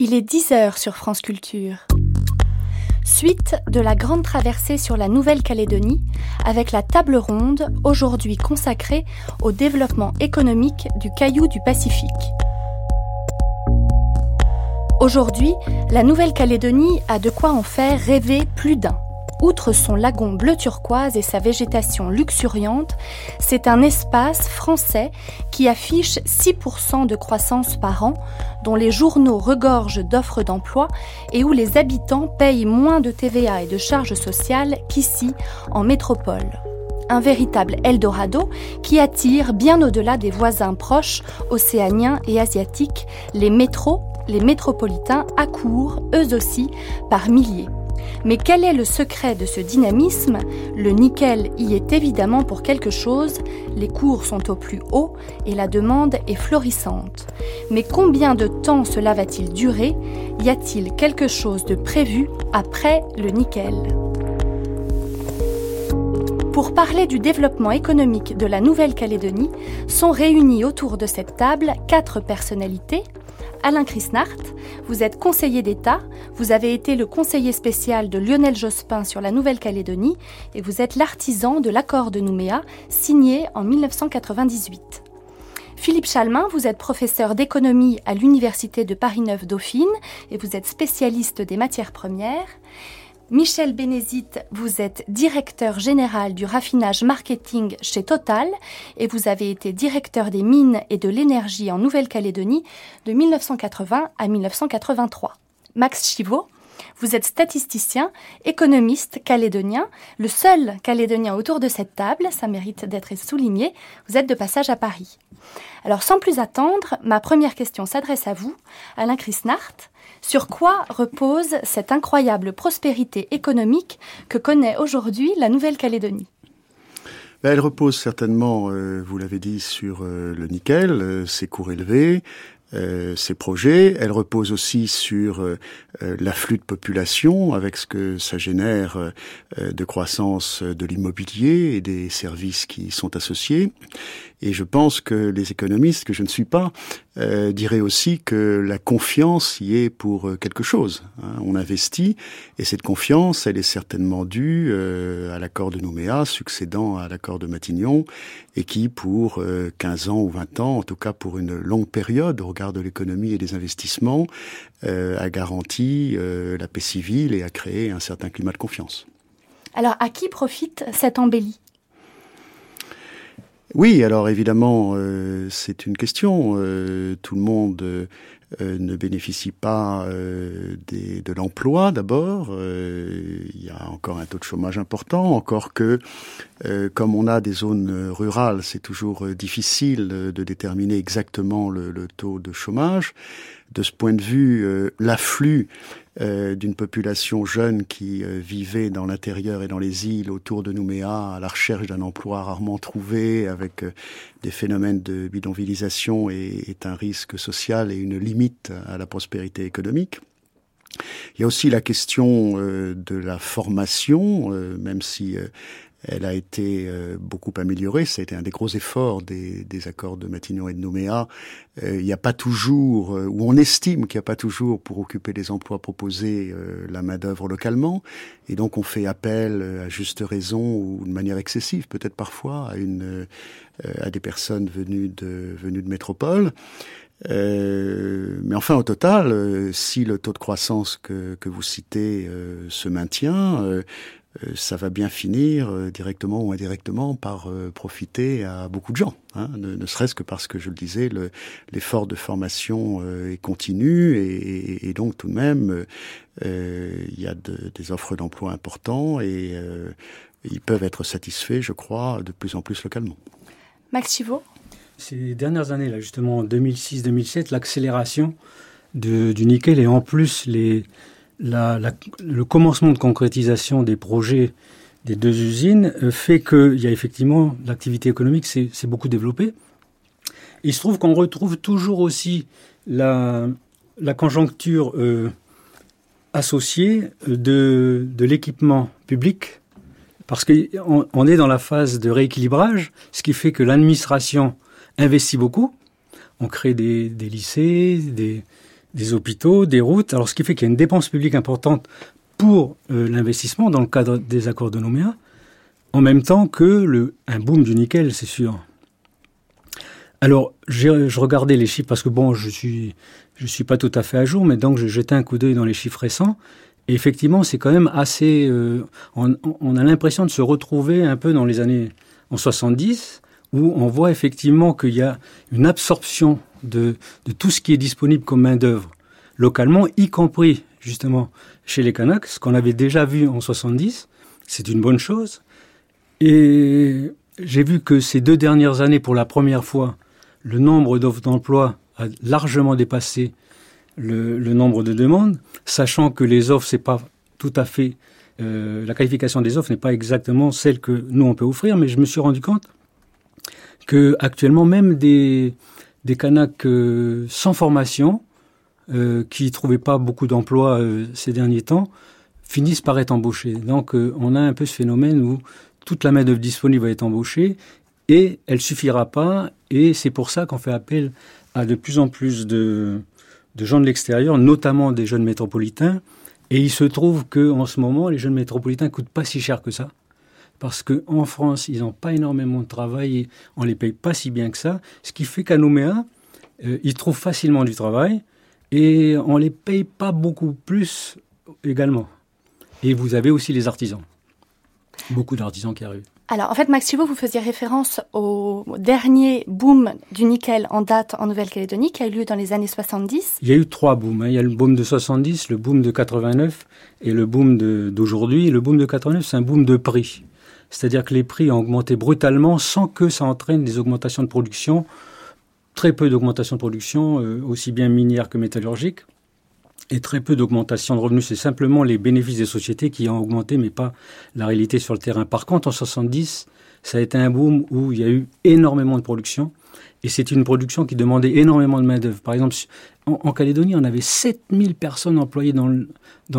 Il est 10 heures sur France Culture. Suite de la grande traversée sur la Nouvelle-Calédonie avec la table ronde aujourd'hui consacrée au développement économique du caillou du Pacifique. Aujourd'hui, la Nouvelle-Calédonie a de quoi en faire rêver plus d'un. Outre son lagon bleu turquoise et sa végétation luxuriante, c'est un espace français qui affiche 6% de croissance par an, dont les journaux regorgent d'offres d'emploi et où les habitants payent moins de TVA et de charges sociales qu'ici, en métropole. Un véritable Eldorado qui attire bien au-delà des voisins proches, océaniens et asiatiques, les métros, les métropolitains accourent, eux aussi, par milliers. Mais quel est le secret de ce dynamisme? Le nickel y est évidemment pour quelque chose, les cours sont au plus haut et la demande est florissante. Mais combien de temps cela va-t-il durer? Y a-t-il quelque chose de prévu après le nickel? Pour parler du développement économique de la Nouvelle-Calédonie, sont réunis autour de cette table quatre personnalités, Alain Chrisnart. Vous êtes conseiller d'État, vous avez été le conseiller spécial de Lionel Jospin sur la Nouvelle-Calédonie et vous êtes l'artisan de l'accord de Nouméa signé en 1998. Philippe Chalmin, vous êtes professeur d'économie à l'Université de Paris-Neuf-Dauphine et vous êtes spécialiste des matières premières. Michel Bénézite, vous êtes directeur général du raffinage marketing chez Total et vous avez été directeur des mines et de l'énergie en Nouvelle-Calédonie de 1980 à 1983. Max Chivot, vous êtes statisticien, économiste calédonien, le seul calédonien autour de cette table, ça mérite d'être souligné, vous êtes de passage à Paris. Alors sans plus attendre, ma première question s'adresse à vous, Alain Chrisnart. Sur quoi repose cette incroyable prospérité économique que connaît aujourd'hui la Nouvelle-Calédonie? Ben, elle repose certainement, euh, vous l'avez dit, sur euh, le nickel, euh, ses cours élevés, ses projets. Elle repose aussi sur l'afflux de population, avec ce que ça génère de croissance de l'immobilier et des services qui sont associés. Et je pense que les économistes, que je ne suis pas, euh, diraient aussi que la confiance y est pour euh, quelque chose. Hein. On investit, et cette confiance, elle est certainement due euh, à l'accord de Nouméa, succédant à l'accord de Matignon, et qui, pour 15 ans ou 20 ans, en tout cas pour une longue période, au regard de l'économie et des investissements, a garanti la paix civile et a créé un certain climat de confiance. Alors, à qui profite cette embellie? Oui, alors évidemment, euh, c'est une question. Euh, tout le monde euh, ne bénéficie pas des, de l'emploi d'abord. il y a encore un taux de chômage important, encore que comme on a des zones rurales, c'est toujours difficile de déterminer exactement le, le, taux de chômage. De ce point de vue, l'afflux euh, d'une population jeune qui euh, vivait dans l'intérieur et dans les îles autour de Nouméa à la recherche d'un emploi rarement trouvé, avec euh, des phénomènes de bidonvillisation est un risque social et une limite à la prospérité économique. Il y a aussi la question de la formation, même si elle a été euh, beaucoup améliorée. Ça a été un des gros efforts des, des accords de Matignon et de Nouméa. Euh, il n'y a pas toujours, euh, ou on estime qu'il n'y a pas toujours pour occuper les emplois proposés la main d'œuvre localement, et donc on fait appel à juste raison ou de manière excessive, peut-être parfois à une à des personnes venues de venues de métropole. Euh, mais enfin, au total, si le taux de croissance que, que vous citez se maintient, euh, ça va bien finir euh, directement ou indirectement par euh, profiter à beaucoup de gens. Hein, ne, serait-ce que parce que, je le disais, l'effort de formation est continu et, donc tout de même, il y a des offres d'emploi importants et ils peuvent être satisfaits, je crois, de plus en plus localement. Max Chivot Ces dernières années, là, justement, 2006-2007, l'accélération du nickel et en plus les le commencement de concrétisation des projets des deux usines euh, fait qu'il y a effectivement l'activité économique s'est beaucoup développée. Il se trouve qu'on retrouve toujours aussi la, conjoncture euh, associée de, l'équipement public, parce qu'on on est dans la phase de rééquilibrage, ce qui fait que l'administration investit beaucoup. On crée des lycées, des, des hôpitaux, des routes. Alors, ce qui fait qu'il y a une dépense publique importante pour euh, l'investissement dans le cadre des accords de Nouméa, en même temps que le, un boom du nickel, c'est sûr. Alors, je regardais les chiffres parce que bon, je suis, je suis pas tout à fait à jour, mais donc je jetais un coup d'œil dans les chiffres récents. Et effectivement, c'est quand même assez. Euh, on, on, a l'impression de se retrouver un peu dans les années en 70, où on voit effectivement qu'il y a une absorption de, tout ce qui est disponible comme main d'œuvre localement, y compris justement chez les Kanaks, ce qu'on avait déjà vu en 70. C'est une bonne chose. Et j'ai vu que ces deux dernières années, pour la première fois, le nombre d'offres d'emploi a largement dépassé le, nombre de demandes, sachant que les offres, c'est pas tout à fait euh, la qualification des offres n'est pas exactement celle que nous on peut offrir, mais je me suis rendu compte que actuellement même des des Kanaks euh, sans formation euh, qui trouvaient pas beaucoup d'emplois ces derniers temps finissent par être embauchés. Donc on a un peu ce phénomène où toute la main d'œuvre disponible va être embauchée et elle suffira pas et c'est pour ça qu'on fait appel à de plus en plus de de gens de l'extérieur, notamment des jeunes métropolitains. Et il se trouve que en ce moment, les jeunes métropolitains coûtent pas si cher que ça. Parce qu'en France, ils n'ont pas énormément de travail et on les paye pas si bien que ça. Ce qui fait qu'à Nouméa, euh, ils trouvent facilement du travail et on les paye pas beaucoup plus également. Et vous avez aussi les artisans. Beaucoup d'artisans qui arrivent. Alors, en fait, Max Thibault, vous faisiez référence au dernier boom du nickel en date en Nouvelle-Calédonie qui a eu lieu dans les années 70. Il y a eu trois booms. Hein. Il y a le boom de 70, le boom de 89 et le boom d'aujourd'hui. Le boom de 89, c'est un boom de prix. C'est-à-dire que les prix ont augmenté brutalement sans que ça entraîne des augmentations de production. Très peu d'augmentation de production, euh, aussi bien minière que métallurgique et très peu d'augmentation de revenus. C'est simplement les bénéfices des sociétés qui ont augmenté, mais pas la réalité sur le terrain. Par contre, en 70, ça a été un boom où il y a eu énormément de production. Et c'est une production qui demandait énormément de main-d'œuvre. Par exemple, en, Calédonie, on avait 7000 personnes employées dans le,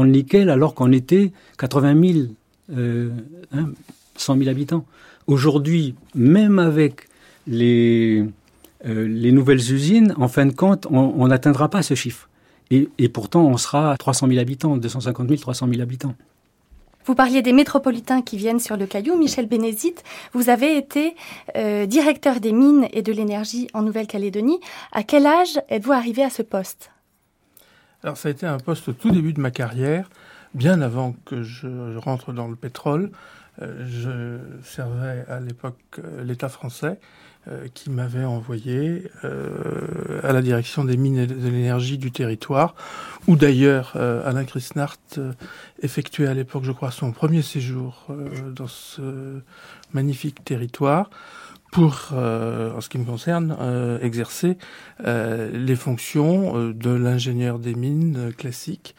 nickel, alors qu'on était 80 000, euh, 100 000 habitants. Aujourd'hui, même avec les, euh, les nouvelles usines, en fin de compte, on n'atteindra pas ce chiffre. Et, pourtant, on sera à 300 000 habitants, 250 000, 300 000 habitants. Vous parliez des métropolitains qui viennent sur le Caillou. Michel Bénézite, vous avez été euh, directeur des mines et de l'énergie en Nouvelle-Calédonie. À quel âge êtes-vous arrivé à ce poste? Alors, ça a été un poste au tout début de ma carrière, bien avant que je rentre dans le pétrole. Euh, je servais à l'époque euh, l'État français euh, qui m'avait envoyé à la direction des mines et de l'énergie du territoire, où d'ailleurs Alain Chrisnart effectuait à l'époque, je crois, son premier séjour dans ce magnifique territoire pour, en ce qui me concerne, exercer les fonctions de l'ingénieur des mines classique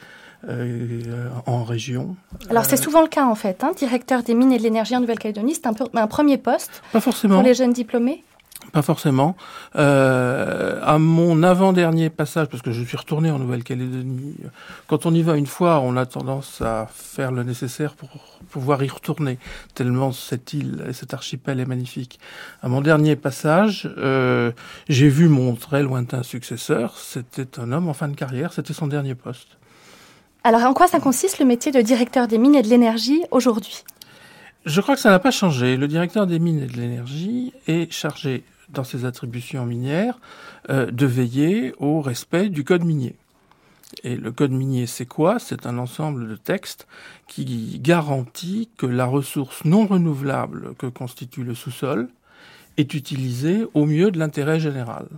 en région. Alors c'est souvent le cas en fait, hein, directeur des mines et de l'énergie en Nouvelle-Calédonie, c'est un, un, premier poste Pas forcément. pour les jeunes diplômés? Pas forcément. Euh, à mon avant-dernier passage, parce que je suis retourné en Nouvelle-Calédonie, quand on y va une fois, on a tendance à faire le nécessaire pour pouvoir y retourner, tellement cette île et cet archipel est magnifique. À mon dernier passage, euh, j'ai vu mon très lointain successeur. C'était un homme en fin de carrière, c'était son dernier poste. Alors, en quoi ça consiste le métier de directeur des mines et de l'énergie aujourd'hui? Je crois que ça n'a pas changé. Le directeur des mines et de l'énergie est chargé, dans ses attributions minières, euh, de veiller au respect du code minier. Et le code minier, c'est quoi? C'est un ensemble de textes qui garantit que la ressource non renouvelable que constitue le sous-sol est utilisée au mieux de l'intérêt général,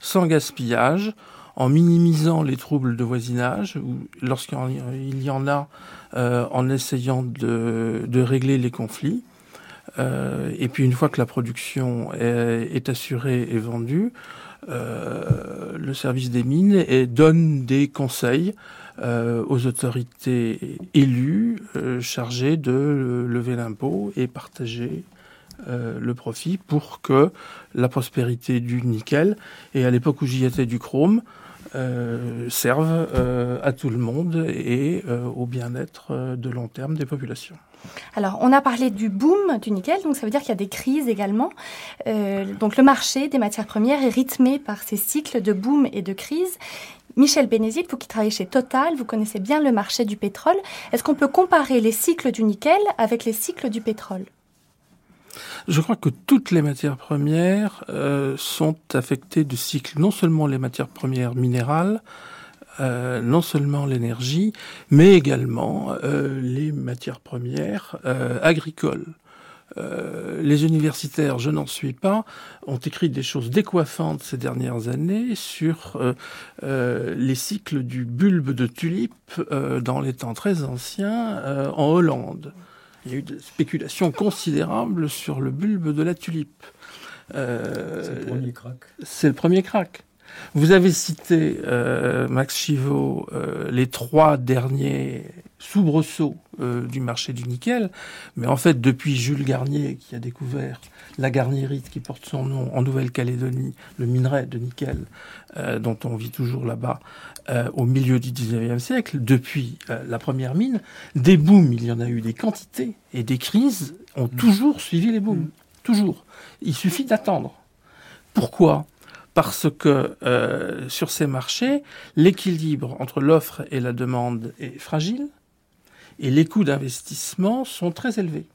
sans gaspillage, en minimisant les troubles de voisinage, ou lorsqu'il y en a, euh, en essayant de, de, régler les conflits. Euh, et puis une fois que la production est, assurée et vendue, euh, le service des mines donne des conseils euh, aux autorités élues euh, chargées de lever l'impôt et partager euh, le profit pour que la prospérité du nickel et à l'époque où j'y étais du chrome euh, servent euh, à tout le monde et euh, au bien-être de long terme des populations. Alors, on a parlé du boom du nickel, donc ça veut dire qu'il y a des crises également. donc, le marché des matières premières est rythmé par ces cycles de boom et de crise. Michel Bénézit, vous qui travaillez chez Total, vous connaissez bien le marché du pétrole. Est-ce qu'on peut comparer les cycles du nickel avec les cycles du pétrole? Je crois que toutes les matières premières euh, sont affectées de cycles, non seulement les matières premières minérales, euh, non seulement l'énergie, mais également euh, les matières premières euh, agricoles. les universitaires, je n'en suis pas, ont écrit des choses décoiffantes ces dernières années sur les cycles du bulbe de tulipe dans les temps très anciens en Hollande. Il y a eu des spéculations considérables sur le bulbe de la tulipe. c'est le premier crack. C'est le premier crack. Vous avez cité, euh, Max Chivot, euh, les trois derniers soubresauts euh, du marché du nickel, mais en fait, depuis Jules Garnier, qui a découvert la garnierite qui porte son nom en Nouvelle-Calédonie, le minerai de nickel dont on vit toujours là-bas, au milieu du 19e siècle, depuis la première mine, des booms, il y en a eu des quantités, et des crises ont mmh. toujours suivi les booms. Mmh. Toujours. Il suffit d'attendre. Pourquoi? Parce que euh, sur ces marchés, l'équilibre entre l'offre et la demande est fragile et les coûts d'investissement sont très élevés.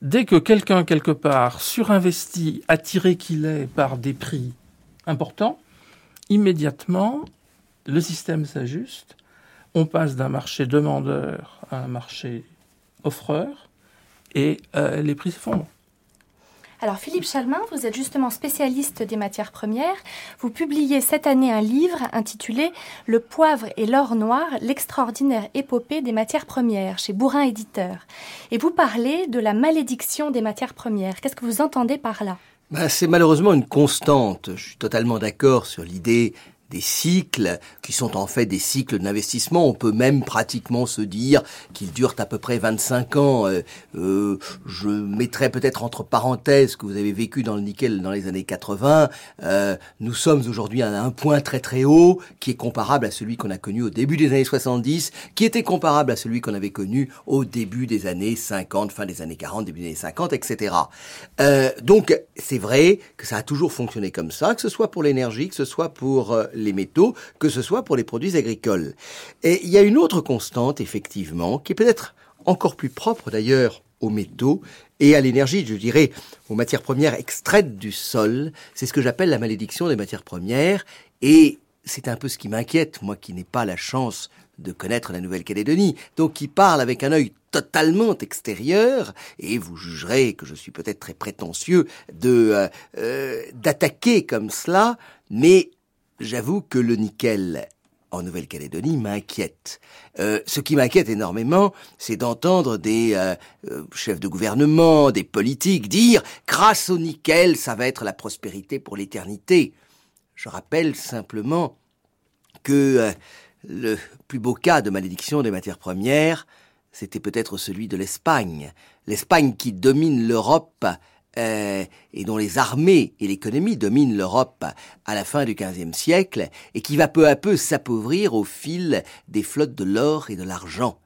Dès que quelqu'un, quelque part, surinvestit, attiré qu'il est par des prix importants, immédiatement, le système s'ajuste. On passe d'un marché demandeur à un marché offreur et euh, les prix s'effondrent. Alors Philippe Chalmin, vous êtes justement spécialiste des matières premières. Vous publiez cette année un livre intitulé Le poivre et l'or noir, l'extraordinaire épopée des matières premières chez Bourrin Éditeur. Et vous parlez de la malédiction des matières premières. Qu'est-ce que vous entendez par là? Ben, c'est malheureusement une constante. Je suis totalement d'accord sur l'idée des cycles qui sont en fait des cycles d'investissement. On peut même pratiquement se dire qu'ils durent à peu près 25 ans. Euh, euh, je mettrai peut-être entre parenthèses que vous avez vécu dans le nickel dans les années 80. Euh, nous sommes aujourd'hui à un point très très haut qui est comparable à celui qu'on a connu au début des années 70, qui était comparable à celui qu'on avait connu au début des années 50, fin des années 40, début des années 50, etc. Euh, donc c'est vrai que ça a toujours fonctionné comme ça, que ce soit pour l'énergie, que ce soit pour euh, les métaux, que ce soit pour les produits agricoles. Et il y a une autre constante, effectivement, qui est peut-être encore plus propre d'ailleurs aux métaux et à l'énergie, je dirais, aux matières premières extraites du sol. C'est ce que j'appelle la malédiction des matières premières. Et c'est un peu ce qui m'inquiète, moi qui n'ai pas la chance de connaître la Nouvelle-Calédonie, donc qui parle avec un œil totalement extérieur, et vous jugerez que je suis peut-être très prétentieux de euh, euh, d'attaquer comme cela, mais j'avoue que le nickel en Nouvelle-Calédonie m'inquiète. Euh, ce qui m'inquiète énormément, c'est d'entendre des euh, euh, chefs de gouvernement, des politiques dire grâce au nickel, ça va être la prospérité pour l'éternité. Je rappelle simplement que le plus beau cas de malédiction des matières premières, c'était peut-être celui de l'Espagne. L'Espagne qui domine l'Europe euh, et dont les armées et l'économie dominent l'Europe à la fin du XVe siècle et qui va peu à peu s'appauvrir au fil des flottes de l'or et de l'argent.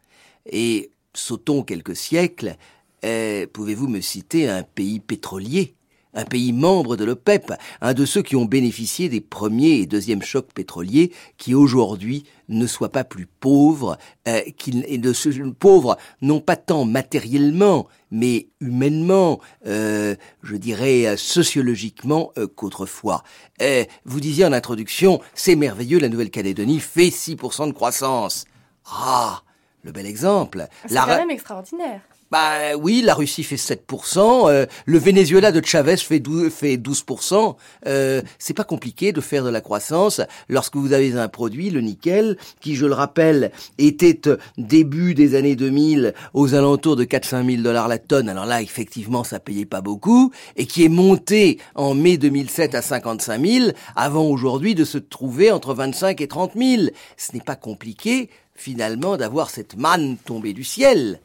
Et sautons quelques siècles, euh, pouvez-vous me citer un pays pétrolier? Un pays membre de l'OPEP, un de ceux qui ont bénéficié des premiers et deuxièmes chocs pétroliers, qui aujourd'hui ne soient pas plus pauvres, euh, ne pauvres non pas tant matériellement, mais humainement, euh, je dirais sociologiquement euh, qu'autrefois. Euh, vous disiez en introduction, c'est merveilleux, la Nouvelle-Calédonie fait 6% de croissance. Ah, le bel exemple. C'est quand même extraordinaire. Bah oui, la Russie fait 7%, euh, le Venezuela de Chavez fait 12%. Fait 12%. Euh, c'est pas compliqué de faire de la croissance lorsque vous avez un produit, le nickel, qui, je le rappelle, était euh, début des années 2000 aux alentours de 400 000 dollars la tonne. Alors là, effectivement, ça payait pas beaucoup, et qui est monté en mai 2007 à 55 000, avant aujourd'hui de se trouver entre 25 et 30 000. Ce n'est pas compliqué, finalement, d'avoir cette manne tombée du ciel.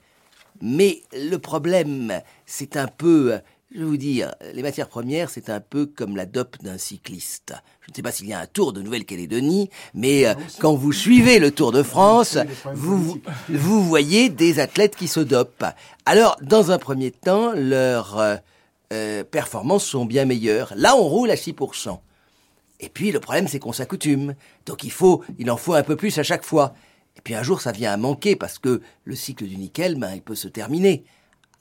Mais le problème, c'est un peu, je vais vous dire, les matières premières, c'est un peu comme la dope d'un cycliste. Je ne sais pas s'il y a un Tour de Nouvelle-Calédonie, mais euh, quand vous suivez le Tour de France, vous, vous voyez des athlètes qui se dopent. Alors, dans un premier temps, leurs euh, euh, performances sont bien meilleures. Là, on roule à 6%. Et puis le problème, c'est qu'on s'accoutume. Donc il faut, il en faut un peu plus à chaque fois. Et puis un jour, ça vient à manquer parce que le cycle du nickel, ben, il peut se terminer.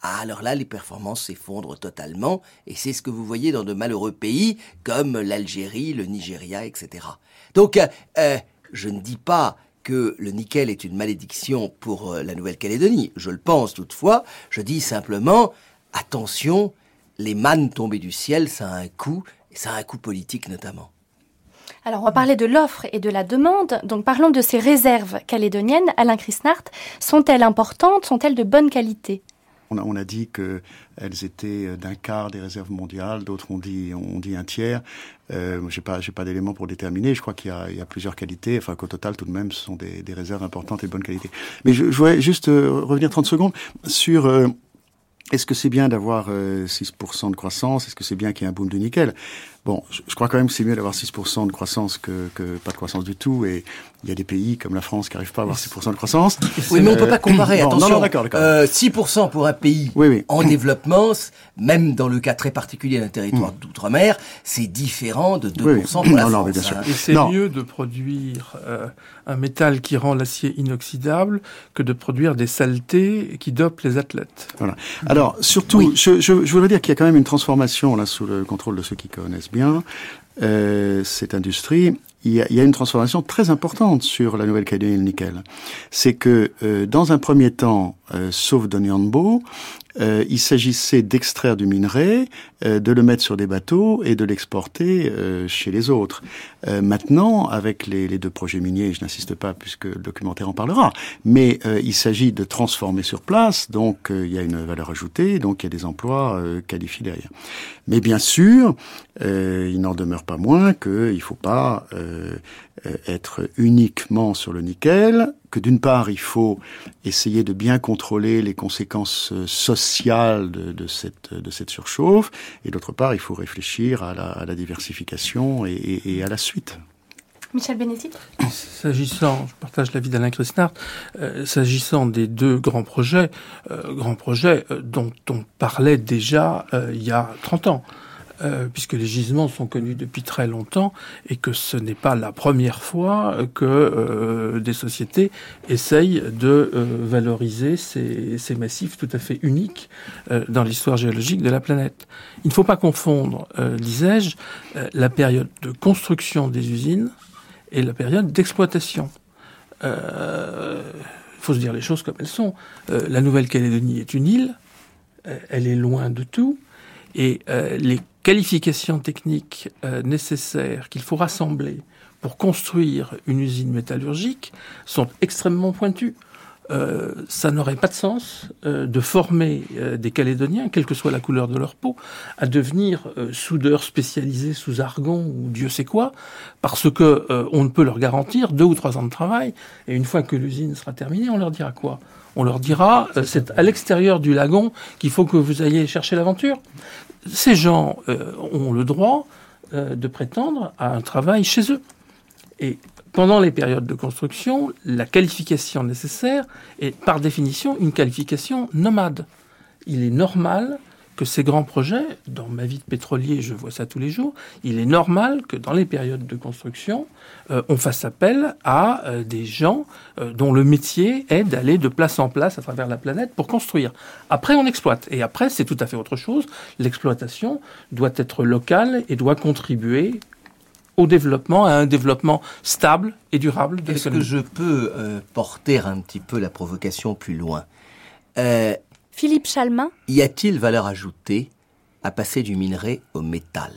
Ah, alors là, les performances s'effondrent totalement, et c'est ce que vous voyez dans de malheureux pays comme l'Algérie, le Nigeria, etc. Donc, euh, euh, je ne dis pas que le nickel est une malédiction pour euh, la Nouvelle-Calédonie. Je le pense toutefois. Je dis simplement, attention, les mannes tombées du ciel, ça a un coût, et ça a un coût politique notamment. Alors, on va parler de l'offre et de la demande. Donc, parlons de ces réserves calédoniennes. Alain Chrisnart, sont-elles importantes? Sont-elles de bonne qualité? On a, dit qu'elles étaient d'un quart des réserves mondiales, d'autres ont dit, un tiers. Euh, j'ai pas, d'éléments pour déterminer. Je crois qu'il y a, plusieurs qualités. Enfin, qu'au total, tout de même, ce sont des, réserves importantes et de bonne qualité. Mais je, voudrais juste euh, revenir 30 secondes sur euh, est-ce que c'est bien d'avoir 6% euh, de croissance? Est-ce que c'est bien qu'il y ait un boom du nickel? Bon, je, crois quand même que c'est mieux d'avoir 6% de croissance que, que, pas de croissance du tout. Et il y a des pays comme la France qui n'arrivent pas à avoir 6% de croissance. Oui, mais on peut pas comparer. Attention, non, non, d'accord, d'accord. Euh, 6% pour un pays oui, oui. en développement, même dans le cas très particulier d'un territoire d'outre-mer, c'est différent de 2% Oui, oui. pour la Non, non, France. mais bien sûr. hein. Et c'est mieux de produire euh, un métal qui rend l'acier inoxydable que de produire des saletés qui dopent les athlètes. Voilà. Alors, surtout, Oui. je, je, je voudrais dire qu'il y a quand même une transformation, là, sous le contrôle de ceux qui connaissent euh, cette industrie. Il y, a, il y a une transformation très importante sur la Nouvelle-Calédonie et le nickel. C'est que, euh, dans un premier temps, euh, sauf Donyanbo, euh, il s'agissait d'extraire du minerai, euh, de le mettre sur des bateaux et de l'exporter euh, chez les autres. Euh, maintenant, avec les, les deux projets miniers, je n'insiste pas puisque le documentaire en parlera, mais euh, il s'agit de transformer sur place, donc euh, il y a une valeur ajoutée, donc il y a des emplois qualifiés derrière. Mais bien sûr, il n'en demeure pas moins qu'il ne faut pas être uniquement sur le nickel, que d'une part, il faut essayer de bien contrôler les conséquences euh, sociales de, de cette, de cette surchauffe, et d'autre part, il faut réfléchir à la, à la diversification et, et- et à la suite. Michel Bénétit S'agissant, je partage l'avis d'Alain Christnart, euh, s'agissant des deux grands projets, euh, grands projets euh, dont on parlait déjà euh, il y a 30 ans, euh, puisque les gisements sont connus depuis très longtemps et que ce n'est pas la première fois que euh, des sociétés essayent de euh, valoriser ces, ces massifs tout à fait uniques euh, dans l'histoire géologique de la planète. Il ne faut pas confondre, euh, disais-je, euh, la période de construction des usines et la période d'exploitation. Il faut se dire les choses comme elles sont. Euh, la Nouvelle-Calédonie est une île, elle est loin de tout, et euh, les qualifications techniques euh, nécessaires qu'il faut rassembler pour construire une usine métallurgique sont extrêmement pointues. Euh, ça n'aurait pas de sens euh, de former euh, des Calédoniens, quelle que soit la couleur de leur peau, à devenir euh, soudeurs spécialisés sous argon ou Dieu sait quoi, parce que euh, on ne peut leur garantir deux ou trois ans de travail. Et une fois que l'usine sera terminée, on leur dira quoi? On leur dira c'est à l'extérieur du lagon qu'il faut que vous ayez chercher l'aventure. Ces gens ont le droit de prétendre à un travail chez eux. Et pendant les périodes de construction, la qualification nécessaire est par définition une qualification nomade. Il est normal que ces grands projets, dans ma vie de pétrolier, je vois ça tous les jours, il est normal que dans les périodes de construction, euh, on fasse appel à euh, des gens euh, dont le métier est d'aller de place en place à travers la planète pour construire. Après, on exploite. Et après, c'est tout à fait autre chose. L'exploitation doit être locale et doit contribuer au développement, à un développement stable et durable de Est-ce que je peux euh, porter un petit peu la provocation plus loin? Euh, Philippe Chalmin? Y a-t-il valeur ajoutée à passer du minerai au métal?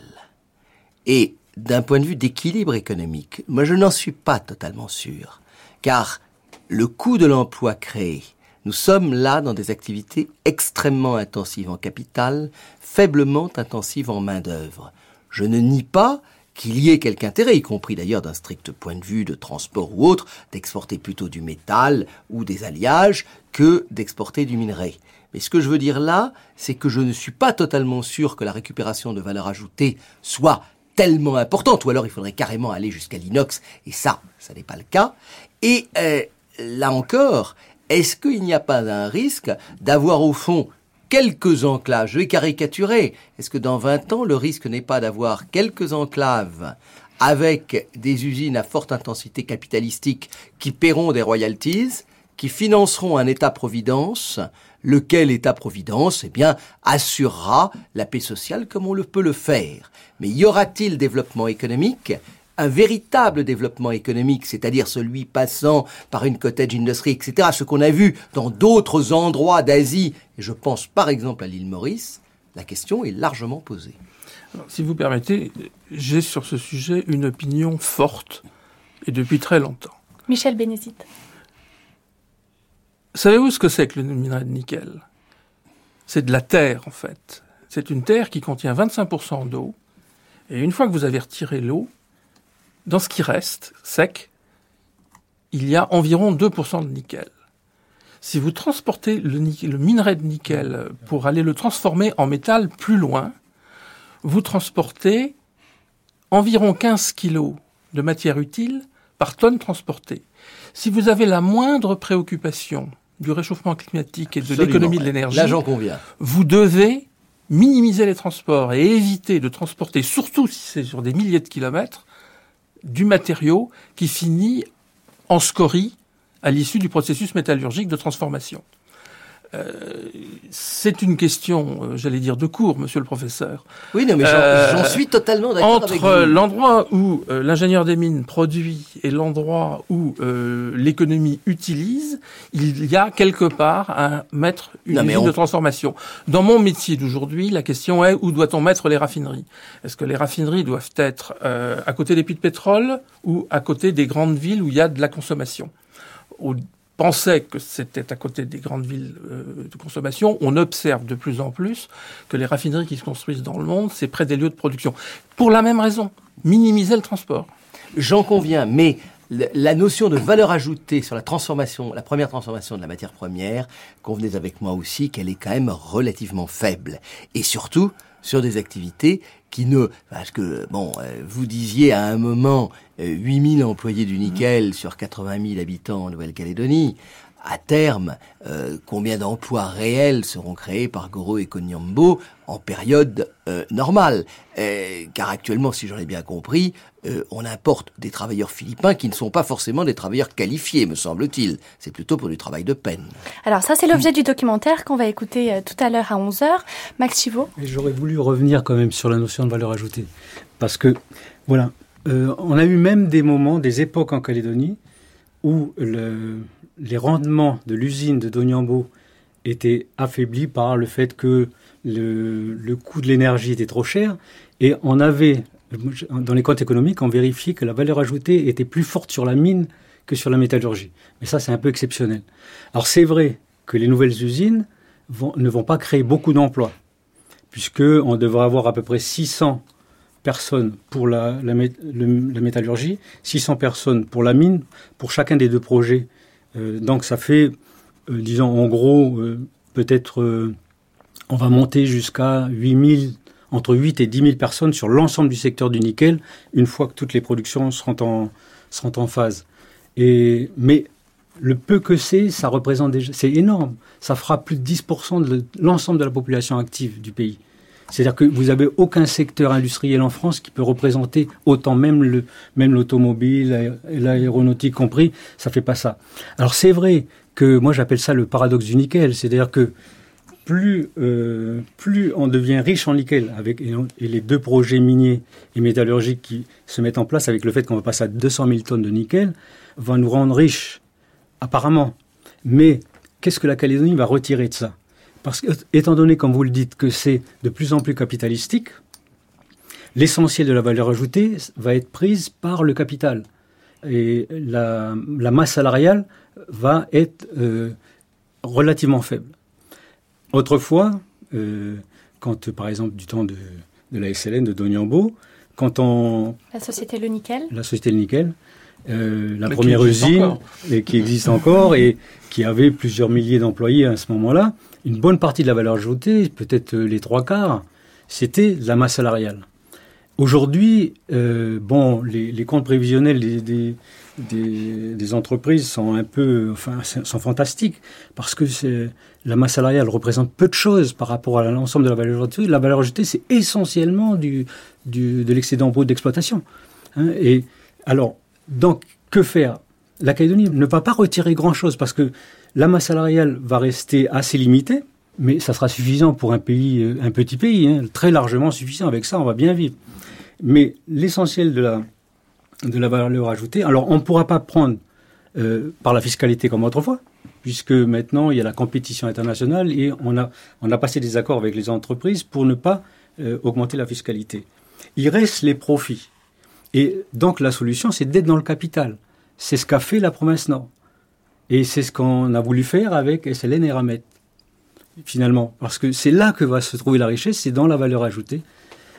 Et d'un point de vue d'équilibre économique, moi je n'en suis pas totalement sûr, car le coût de l'emploi créé, nous sommes là dans des activités extrêmement intensives en capital, faiblement intensives en main-d'œuvre. Je ne nie pas qu'il y ait quelque intérêt, y compris d'ailleurs d'un strict point de vue de transport ou autre, d'exporter plutôt du métal ou des alliages que d'exporter du minerai. Mais ce que je veux dire là, c'est que je ne suis pas totalement sûr que la récupération de valeur ajoutée soit tellement importante, ou alors il faudrait carrément aller jusqu'à l'inox, et ça, ça n'est pas le cas. Et euh, là encore, est-ce qu'il n'y a pas un risque d'avoir au fond quelques enclaves Je vais caricaturer. Est-ce que dans 20 ans, le risque n'est pas d'avoir quelques enclaves avec des usines à forte intensité capitalistique qui paieront des royalties, qui financeront un État-providence, lequel État-providence, eh bien, assurera la paix sociale comme on le peut le faire? Mais y aura-t-il développement économique? Un véritable développement économique, c'est-à-dire celui passant par une cottage industry, etc., ce qu'on a vu dans d'autres endroits d'Asie, et je pense par exemple à l'île Maurice, la question est largement posée. si vous permettez, j'ai sur ce sujet une opinion forte, et depuis très longtemps. Michel Bénézite. Savez-vous ce que c'est que le minerai de nickel? C'est de la terre, en fait. C'est une terre qui contient 25% d'eau, et une fois que vous avez retiré l'eau, dans ce qui reste, sec, il y a environ 2% de nickel. Si vous transportez le, le, minerai de nickel pour aller le transformer en métal plus loin, vous transportez environ 15 kg de matière utile par tonne transportée. Si vous avez la moindre préoccupation du réchauffement climatique et de l'économie de l'énergie, vous devez minimiser les transports et éviter de transporter, surtout si c'est sur des milliers de kilomètres, du matériau qui finit en scorie à l'issue du processus métallurgique de transformation. Euh, c'est une question, euh, j'allais dire, de cours, monsieur le professeur. Oui, non, mais j'en euh, suis totalement d'accord. Entre l'endroit où l'ingénieur des mines produit et l'endroit où l'économie utilise, il y a quelque part à mettre une usine de transformation. Dans mon métier d'aujourd'hui, la question est où doit-on mettre les raffineries? Est-ce que les raffineries doivent être à côté des puits de pétrole ou à côté des grandes villes où il y a de la consommation? Pensait que c'était à côté des grandes villes euh, de consommation, on observe de plus en plus que les raffineries qui se construisent dans le monde, c'est près des lieux de production. Pour la même raison, minimiser le transport. J'en conviens, mais la notion de valeur ajoutée sur la transformation, la première transformation de la matière première, convenez avec moi aussi qu'elle est quand même relativement faible. Et surtout, sur des activités qui ne... Parce que, bon, euh, vous disiez à un moment 8000 euh, employés du nickel sur 80 000 habitants en Nouvelle-Calédonie. À terme, euh, combien d'emplois réels seront créés par Goro et Konyambo en période normale? Car actuellement, si j'en ai bien compris, on importe des travailleurs philippins qui ne sont pas forcément des travailleurs qualifiés, me semble-t-il. C'est plutôt pour du travail de peine. Alors ça, c'est l'objet du documentaire qu'on va écouter tout à l'heure à 11h. Max Chivo J'aurais voulu revenir quand même sur la notion de valeur ajoutée. Parce que, voilà, euh, on a eu même des moments, des époques en Calédonie, où les rendements de l'usine de Donyambo étaient affaiblis par le fait que le, coût de l'énergie était trop cher. Et on avait, dans les comptes économiques, on vérifiait que la valeur ajoutée était plus forte sur la mine que sur la métallurgie. Mais ça, c'est un peu exceptionnel. Alors c'est vrai que les nouvelles usines ne vont pas créer beaucoup d'emplois, puisqu'on devrait avoir à peu près 600 personnes pour la, métallurgie, 600 personnes pour la mine, pour chacun des deux projets. Euh, donc ça fait, euh, disons en gros, euh, peut-être on va monter jusqu'à 8000, entre 8 et 10 000 personnes sur l'ensemble du secteur du nickel, une fois que toutes les productions seront en, phase. Mais le peu que c'est, ça représente déjà, c'est énorme. Ça fera plus de 10% de l'ensemble de la population active du pays. C'est-à-dire que vous n'avez aucun secteur industriel en France qui peut représenter autant, même le, même l'automobile, l'aéronautique compris, ça fait pas ça. Alors c'est vrai que moi j'appelle ça le paradoxe du nickel, c'est-à-dire que plus, euh, plus on devient riche en nickel, avec et, les deux projets miniers et métallurgiques qui se mettent en place avec le fait qu'on va passer à 200 000 tonnes de nickel, va nous rendre riches, apparemment. Mais qu'est-ce que la Calédonie va retirer de ça? Parce que, étant donné, comme vous le dites, que c'est de plus en plus capitalistique, l'essentiel de la valeur ajoutée va être prise par le capital. Et la, masse salariale va être euh, relativement faible. Autrefois, euh, quand par exemple du temps de, la SLN, de Donyambo, quand on... La société Le Nickel La société Le Nickel, euh, la première usine, et qui existe encore et qui avait plusieurs milliers d'employés à ce moment-là, une bonne partie de la valeur ajoutée, peut-être euh, les trois quarts, c'était la masse salariale. Aujourd'hui, euh, bon, les, comptes prévisionnels des, entreprises sont un peu, enfin, sont fantastiques parce que la masse salariale représente peu de choses par rapport à l'ensemble de la valeur ajoutée. La valeur ajoutée, c'est essentiellement du, de l'excédent brut d'exploitation. Hein, et alors, donc, que faire? La Calédonie ne va pas retirer grand-chose parce que la masse salariale va rester assez limitée, mais ça sera suffisant pour un pays, euh, un petit pays, hein, très largement suffisant. Avec ça, on va bien vivre. Mais l'essentiel de la, de la valeur ajoutée, alors on ne pourra pas prendre euh, par la fiscalité comme autrefois, puisque maintenant il y a la compétition internationale et on a, on a passé des accords avec les entreprises pour ne pas euh, augmenter la fiscalité. Il reste les profits. Et donc la solution, c'est d'être dans le capital. C'est ce qu'a fait la province Nord. Et c'est ce qu'on a voulu faire avec SLN et Ramet, finalement. Parce que c'est là que va se trouver la richesse, c'est dans la valeur ajoutée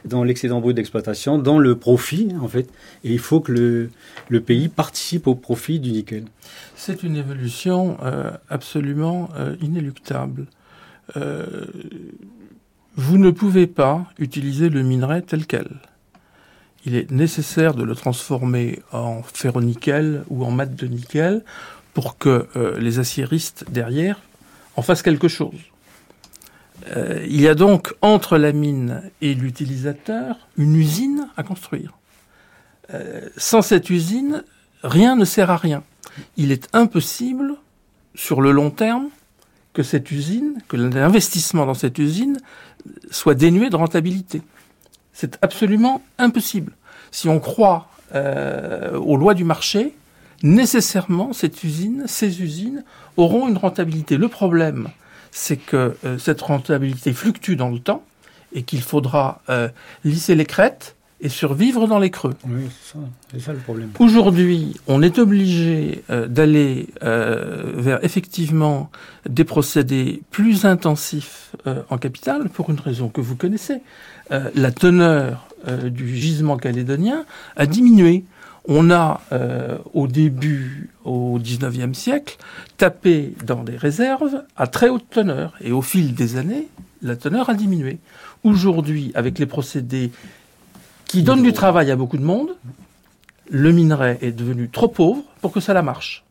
dans l'excédent brut d'exploitation, dans le profit, en fait. Et il faut que le, pays participe au profit du nickel. C'est une évolution euh, absolument euh, inéluctable. Euh, vous ne pouvez pas utiliser le minerai tel quel. Il est nécessaire de le transformer en ferro-nickel ou en mat de nickel pour que les aciéristes derrière en fassent quelque chose. Euh, il y a donc entre la mine et l'utilisateur une usine à construire. Euh, sans cette usine, rien ne sert à rien. Il est impossible, sur le long terme, que cette usine, que l'investissement dans cette usine soit dénué de rentabilité. C'est absolument impossible. Si on croit euh, aux lois du marché, nécessairement cette usine, ces usines auront une rentabilité. Le problème, c'est que euh, cette rentabilité fluctue dans le temps et qu'il faudra euh, lisser les crêtes et survivre dans les creux. Oui, c'est ça, le problème. Aujourd'hui, on est obligé euh, d'aller vers effectivement des procédés plus intensifs en capital pour une raison que vous connaissez. la teneur du gisement calédonien a diminué on a, euh, au début, au XIXe siècle, tapé dans des réserves à très haute teneur. Et au fil des années, la teneur a diminué. Aujourd'hui, avec les procédés qui donnent du travail à beaucoup de monde, le minerai est devenu trop pauvre pour que ça la marche.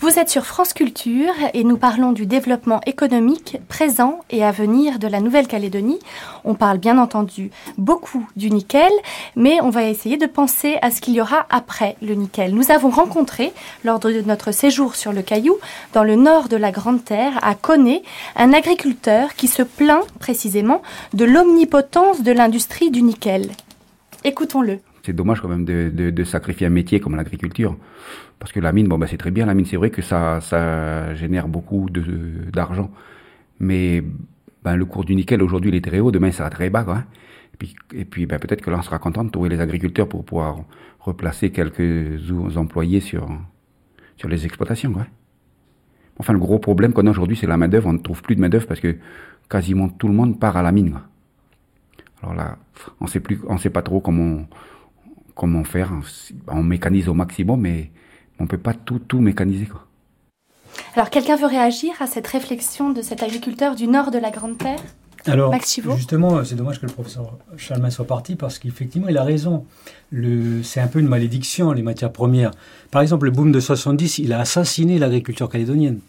Vous êtes sur France Culture et nous parlons du développement économique présent et à venir de la Nouvelle-Calédonie. On parle bien entendu beaucoup du nickel, mais on va essayer de penser à ce qu'il y aura après le nickel. Nous avons rencontré, lors de notre séjour sur le Caillou, dans le nord de la Grande Terre, à Coné, un agriculteur qui se plaint précisément de l'omnipotence de l'industrie du nickel. Écoutons-le. C'est dommage quand même de, de sacrifier un métier comme l'agriculture. Parce que la mine, bon, bah, c'est très bien. La mine, c'est vrai que ça, ça génère beaucoup d'argent. Mais ben, le cours du nickel, aujourd'hui, il est très haut. Demain, il sera très bas. Quoi, hein. Et puis, et puis ben, peut-être que là, on sera content de trouver les agriculteurs pour pouvoir replacer quelques employés sur, sur les exploitations. Quoi. Enfin, le gros problème qu'on a aujourd'hui, c'est la main-d'œuvre. On ne trouve plus de main-d'œuvre parce que quasiment tout le monde part à la mine. Alors là, on sait plus, on sait pas trop comment, comment faire. On mécanise au maximum, mais on peut pas tout, tout mécaniser. Quoi. Alors, quelqu'un veut réagir à cette réflexion de cet agriculteur du nord de la Grande Terre? Alors, justement, c'est dommage que le professeur Chalmin soit parti parce qu'effectivement, il a raison. c'est un peu une malédiction, les matières premières. Par exemple, le boom de 70, il a assassiné l'agriculture calédonienne.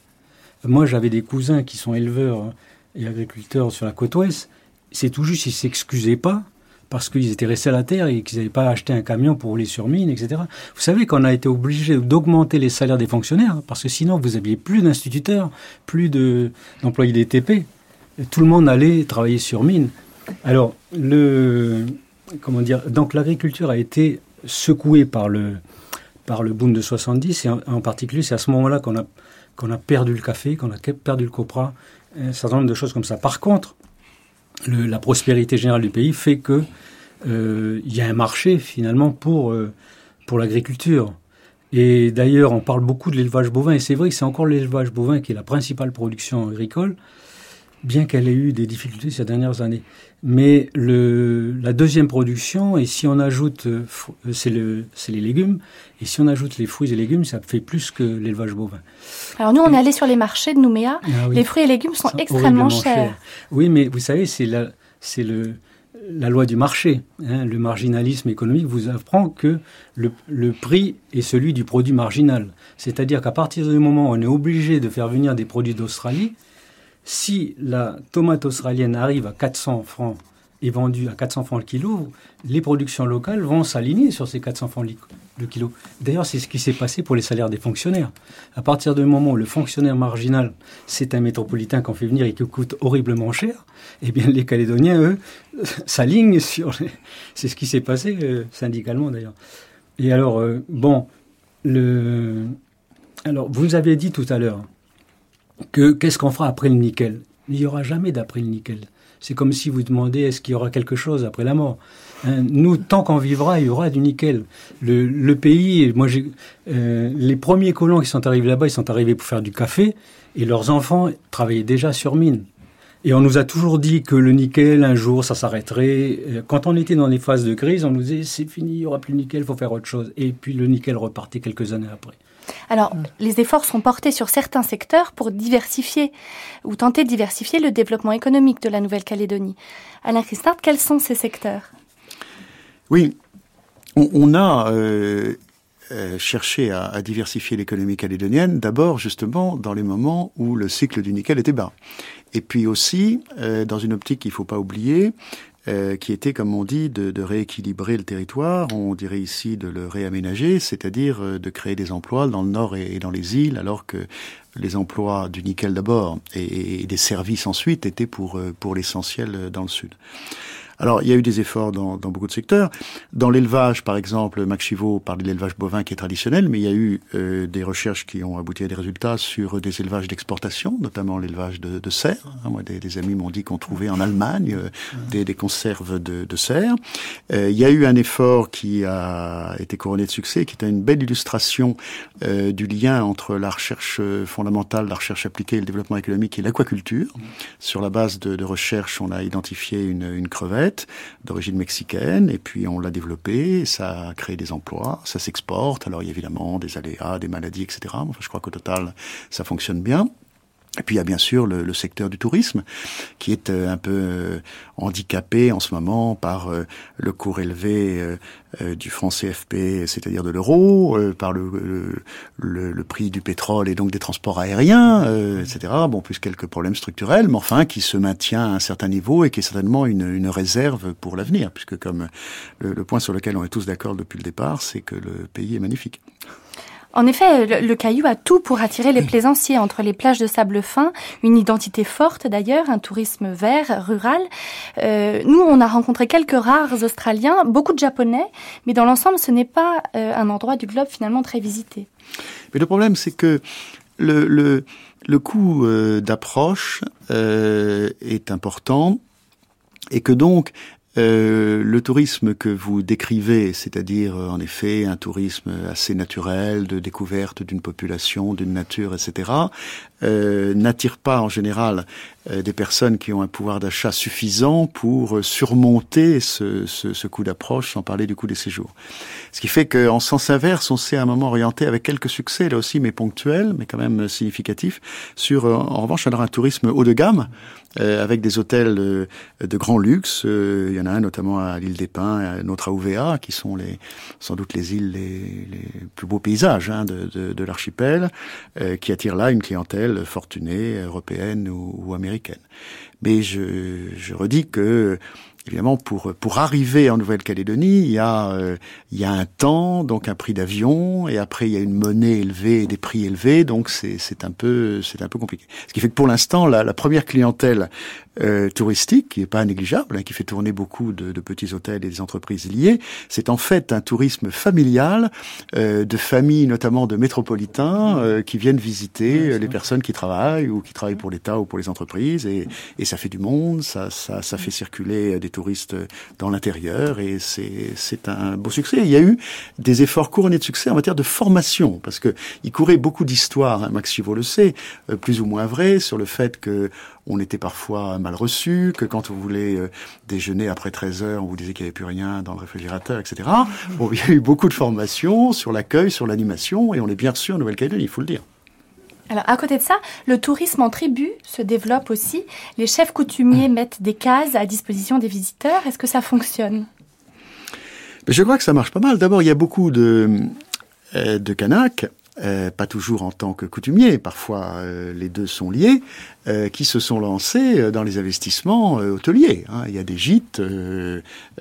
Moi, j'avais des cousins qui sont éleveurs et agriculteurs sur la côte ouest. C'est tout juste, ils s'excusaient pas parce qu'ils étaient restés à la terre et qu'ils n'avaient pas acheté un camion pour rouler sur mine, etc. Vous savez qu'on a été obligé d'augmenter les salaires des fonctionnaires, parce que sinon vous n'aviez plus d'instituteurs, plus d'employés des TP. tout le monde allait travailler sur mine. Alors, le, comment dire, donc l'agriculture a été secouée par le, par le boom de 70, et en, particulier, c'est à ce moment-là qu'on a, qu'on a perdu le café, qu'on a perdu le copra, un certain nombre de choses comme ça. Par contre, la prospérité générale du pays fait que euh, il y a un marché finalement pour euh, pour l'agriculture. Et d'ailleurs, on parle beaucoup de l'élevage bovin, et c'est vrai que c'est encore l'élevage bovin qui est la principale production agricole, bien qu'elle ait eu des difficultés ces dernières années. Mais le, la deuxième production, et si on ajoute, euh, c'est le, les légumes, et si on ajoute les fruits et légumes, ça fait plus que l'élevage bovin. Alors nous, on est allé sur les marchés de Nouméa. Ah les fruits et légumes sont, extrêmement chers. Oui, mais vous savez, c'est la, c'est le, la loi du marché. Hein. Le marginalisme économique vous apprend que le, le prix est celui du produit marginal. C'est-à-dire qu'à partir du moment où on est obligé de faire venir des produits d'Australie, si la tomate australienne arrive à 400 francs est vendu à 400 francs le kilo, les productions locales vont s'aligner sur ces 400 francs le kilo. D'ailleurs, c'est ce qui s'est passé pour les salaires des fonctionnaires. À partir du moment où le fonctionnaire marginal, c'est un métropolitain qu'on fait venir et qui coûte horriblement cher, eh bien, les Calédoniens, eux, s'alignent sur... C'est ce qui s'est passé euh, syndicalement, d'ailleurs. Et alors, euh, bon, le... Alors, vous avez dit tout à l'heure que qu'est-ce qu'on fera après le nickel? Il n'y aura jamais d'après le nickel. C'est comme si vous demandez est-ce qu'il y aura quelque chose après la mort? Hein, nous, tant qu'on vivra, il y aura du nickel. Le, pays, moi, euh, les premiers colons qui sont arrivés là-bas, ils sont arrivés pour faire du café, et leurs enfants travaillaient déjà sur mine. Et on nous a toujours dit que le nickel, un jour, ça s'arrêterait. Euh, quand on était dans les phases de crise, on nous disait c'est fini, il n'y aura plus de nickel, il faut faire autre chose. Et puis le nickel repartait quelques années après. Alors, les efforts sont portés sur certains secteurs pour diversifier ou tenter de diversifier le développement économique de la Nouvelle-Calédonie. Alain Christard, quels sont ces secteurs? Oui, on, a euh, euh, cherché à, diversifier l'économie calédonienne, d'abord justement dans les moments où le cycle du nickel était bas. Et puis aussi, euh, dans une optique qu'il ne faut pas oublier, euh, qui était, comme on dit, de, rééquilibrer le territoire. On dirait ici de le réaménager, c'est-à-dire euh, de créer des emplois dans le nord et, dans les îles, alors que les emplois du nickel d'abord et, et, des services ensuite étaient pour, euh, pour l'essentiel dans le sud. Alors, il y a eu des efforts dans, dans beaucoup de secteurs. Dans l'élevage, par exemple, Max Chivot parle de l'élevage bovin qui est traditionnel, mais il y a eu euh, des recherches qui ont abouti à des résultats sur des élevages d'exportation, notamment l'élevage de, de cerfs. Hein, moi, des, des, amis m'ont dit qu'on trouvait en Allemagne euh, des, des, conserves de, de cerfs. Euh, il y a eu un effort qui a été couronné de succès, qui était une belle illustration euh, du lien entre la recherche fondamentale, la recherche appliquée le développement économique et l'aquaculture. Sur la base de, de recherche, on a identifié une, une crevette d'origine mexicaine, et puis on l'a développé, ça a créé des emplois, ça s'exporte, alors il y a évidemment des aléas, des maladies, etc. Enfin, je crois qu'au total, ça fonctionne bien. Et puis il y a bien sûr le, le secteur du tourisme qui est euh, un peu euh, handicapé en ce moment par euh, le cours élevé du franc CFP, c'est-à-dire de l'euro, par le, le, le, prix du pétrole et donc des transports aériens, etc. Bon, plus quelques problèmes structurels, mais enfin qui se maintient à un certain niveau et qui est certainement une, une réserve pour l'avenir, puisque comme le point sur lequel on est tous d'accord depuis le départ, c'est que le pays est magnifique. En effet, le, Caillou a tout pour attirer les plaisanciers entre les plages de sable fin, une identité forte d'ailleurs, un tourisme vert, rural. Euh, nous, on a rencontré quelques rares Australiens, beaucoup de Japonais, mais dans l'ensemble, ce n'est pas euh, un endroit du globe finalement très visité. Mais le problème, c'est que le, le, le coût euh, d'approche est important et que donc euh, le tourisme que vous décrivez, c'est-à-dire euh, en effet un tourisme assez naturel, de découverte d'une population, d'une nature, etc., euh, n'attire pas en général des personnes qui ont un pouvoir d'achat suffisant pour euh, surmonter ce, ce, ce coût d'approche, sans parler du coût des séjours. Ce qui fait qu'en sens inverse, on s'est à un moment orienté avec quelques succès, là aussi, mais ponctuels, mais quand même significatifs, sur, en revanche, alors un tourisme haut de gamme, euh, avec des hôtels de, grand luxe. il y en a un notamment à l'île des Pins, un autre à qui sont les, sans doute les îles les, les plus beaux paysages hein, de, de, de l'archipel, qui attirent là une clientèle fortunée, européenne ou, ou américaine mais je, redis que évidemment, pour, pour arriver en Nouvelle-Calédonie, il, y a, euh, il y a un temps, donc un prix d'avion, et après il y a une monnaie élevée et des prix élevés, donc c'est un peu un peu compliqué. Ce qui fait que pour l'instant, la, première clientèle euh, touristique, qui est pas négligeable, hein, qui fait tourner beaucoup de, de, petits hôtels et des entreprises liées, c'est en fait un tourisme familial euh, de familles, notamment de métropolitains, euh, qui viennent visiter les personnes qui travaillent ou qui travaillent pour l'État ou pour les entreprises, et, et ça fait du monde, ça, ça, ça fait circuler des touristes dans l'intérieur, et c'est un beau succès. Il y a eu des efforts couronnés de succès en matière de formation, parce que il courait beaucoup d'histoires, hein, Max Chivot le sait, euh, plus ou moins vraies, sur le fait que on était parfois mal reçu, que quand vous voulez euh, déjeuner après 13 heures, on vous disait qu'il n'y avait plus rien dans le réfrigérateur, etc. Bon, il y a eu beaucoup de formations sur l'accueil, sur l'animation, et on est bien reçu en Nouvelle-Calédonie, il faut le dire. Alors, à côté de ça, le tourisme en tribu se développe aussi. Les chefs coutumiers mettent des cases à disposition des visiteurs. Est-ce que ça fonctionne? Je crois que ça marche pas mal. D'abord, il y a beaucoup de, euh, de Kanaks euh, pas toujours en tant que coutumiers, parfois euh, les deux sont liés, euh, qui se sont lancés dans les investissements hôteliers. Hein. Il y a des gîtes,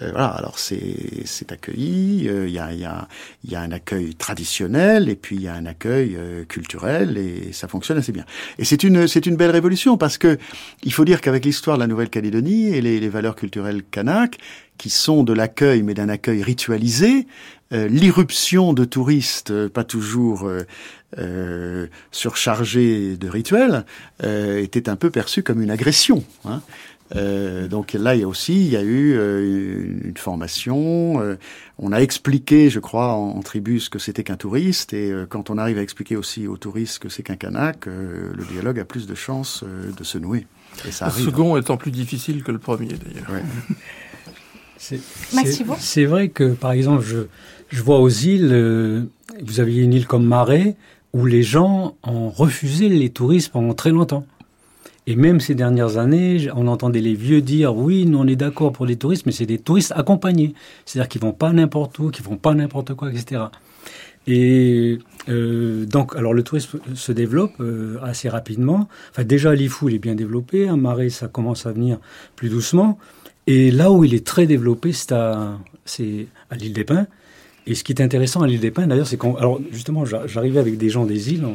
voilà. Alors c'est accueilli. il y a il y a il y a un accueil traditionnel et puis il y a un accueil culturel et ça fonctionne assez bien. Et c'est une une belle révolution parce que il faut dire qu'avec l'histoire de la Nouvelle-Calédonie et les, les valeurs culturelles kanak, qui sont de l'accueil, mais d'un accueil ritualisé, euh, l'irruption de touristes, euh, pas toujours euh, euh, surchargés de rituels, était un peu perçue comme une agression. Hein. donc là, il y a aussi, il y a eu une, formation. on a expliqué, je crois, en, tribu ce que c'était qu'un touriste, et quand on arrive à expliquer aussi aux touristes ce que c'est qu'un kanak, le dialogue a plus de chances de se nouer. Et ça le second étant plus difficile que le premier, d'ailleurs. Ouais. C'est vrai que, par exemple, je, je vois aux îles, euh, vous aviez une île comme Marais, où les gens ont refusé les touristes pendant très longtemps. Et même ces dernières années, on entendait les vieux dire oui, nous on est d'accord pour les touristes, mais c'est des touristes accompagnés. C'est-à-dire qu'ils vont pas n'importe où, qu'ils font pas n'importe quoi, etc. Et euh, donc, alors le tourisme se développe euh, assez rapidement. Enfin, déjà, l'IFU, il est bien développé. Un marais, ça commence à venir plus doucement. Et là où il est très développé, c'est à l'île des Pins. Et ce qui est intéressant à l'île des Pins, d'ailleurs, c'est qu'on. Alors, justement, j'arrivais avec des gens des îles,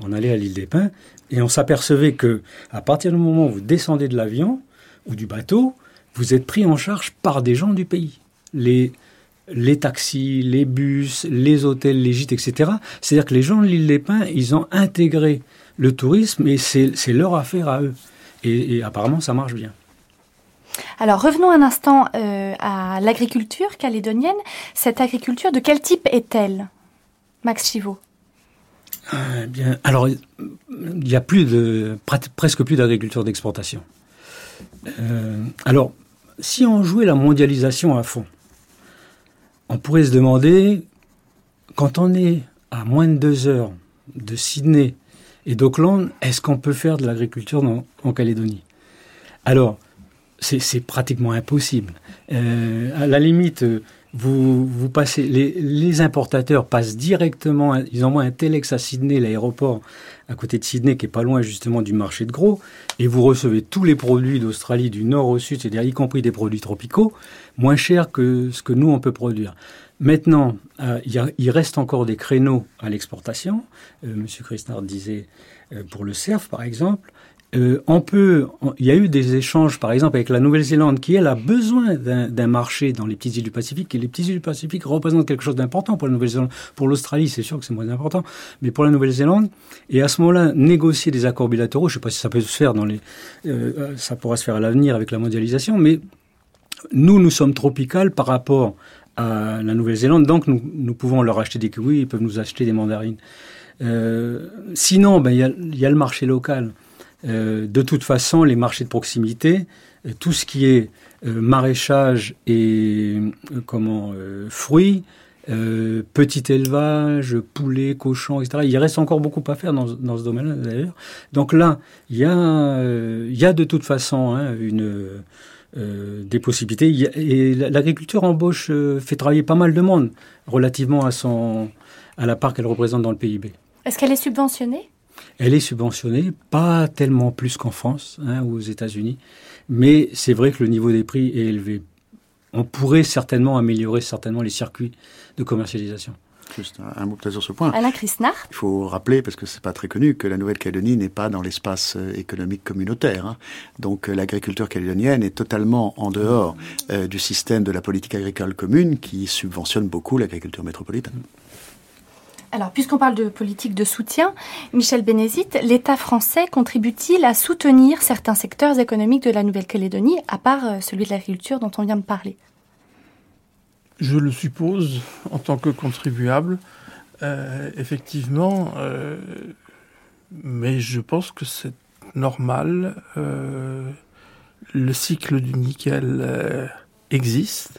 on, allait à l'île des Pins, et on s'apercevait que, à partir du moment où vous descendez de l'avion ou du bateau, vous êtes pris en charge par des gens du pays. Les, les taxis, les bus, les hôtels, les gîtes, etc. C'est-à-dire que les gens de l'île des Pins, ils ont intégré le tourisme et c'est leur affaire à eux. et apparemment, ça marche bien. Alors revenons un instant euh, à l'agriculture calédonienne. Cette agriculture, de quel type est-elle Max Chivot euh, bien, alors, il y a presque plus d'agriculture d'exportation. Euh, alors, si on jouait la mondialisation à fond, on pourrait se demander, quand on est à moins de deux heures de Sydney et d'Auckland, est-ce qu'on peut faire de l'agriculture en Calédonie? Alors, c'est pratiquement impossible. Euh, à la limite, vous, vous passez, les, importateurs passent directement, ils envoient un telex à Sydney, l'aéroport à côté de Sydney, qui est pas loin justement du marché de gros, et vous recevez tous les produits d'Australie du nord au sud, c'est-à-dire y compris des produits tropicaux, moins chers que ce que nous on peut produire. Maintenant, euh, il, reste encore des créneaux à l'exportation. Euh, Monsieur Christnard disait euh, pour le cerf, par exemple. Euh, on peut, il y a eu des échanges, par exemple, avec la Nouvelle-Zélande, qui elle a besoin d'un marché dans les petites îles du Pacifique, et les petites îles du Pacifique représentent quelque chose d'important pour la Nouvelle-Zélande. Pour l'Australie, c'est sûr que c'est moins important, mais pour la Nouvelle-Zélande, et à ce moment-là, négocier des accords bilatéraux, je ne sais pas si ça peut se faire dans les, euh, ça pourra se faire à l'avenir avec la mondialisation, mais nous, nous sommes tropicales par rapport à la Nouvelle-Zélande, donc nous, nous pouvons leur acheter des kiwis, ils peuvent nous acheter des mandarines. Euh, sinon, ben il y, y a le marché local. Euh, de toute façon, les marchés de proximité, euh, tout ce qui est euh, maraîchage et comment fruits, petit élevage, poulet, cochon, etc. Il reste encore beaucoup à faire dans, ce domaine-là d'ailleurs. Donc là, il y y a de toute façon hein, une des possibilités. Et l'agriculture embauche, fait travailler pas mal de monde relativement à son à la part qu'elle représente dans le PIB. Est-ce qu'elle est subventionnée? Elle est subventionnée, pas tellement plus qu'en France hein, ou aux États-Unis, mais c'est vrai que le niveau des prix est élevé. On pourrait certainement améliorer certainement les circuits de commercialisation. Juste un, mot peut-être sur ce point. Alain. Il faut rappeler, parce que c'est pas très connu, que la Nouvelle-Calédonie n'est pas dans l'espace euh, économique communautaire. Hein. Donc euh, l'agriculture calédonienne est totalement en dehors euh, du système de la politique agricole commune qui subventionne beaucoup l'agriculture métropolitaine. Alors, puisqu'on parle de politique de soutien, Michel Bénézit, l'État français contribue-t-il à soutenir certains secteurs économiques de la Nouvelle-Calédonie, à part euh, celui de l'agriculture dont on vient de parler? Je le suppose, en tant que contribuable, euh, effectivement, euh, mais je pense que c'est normal. le cycle du nickel existe,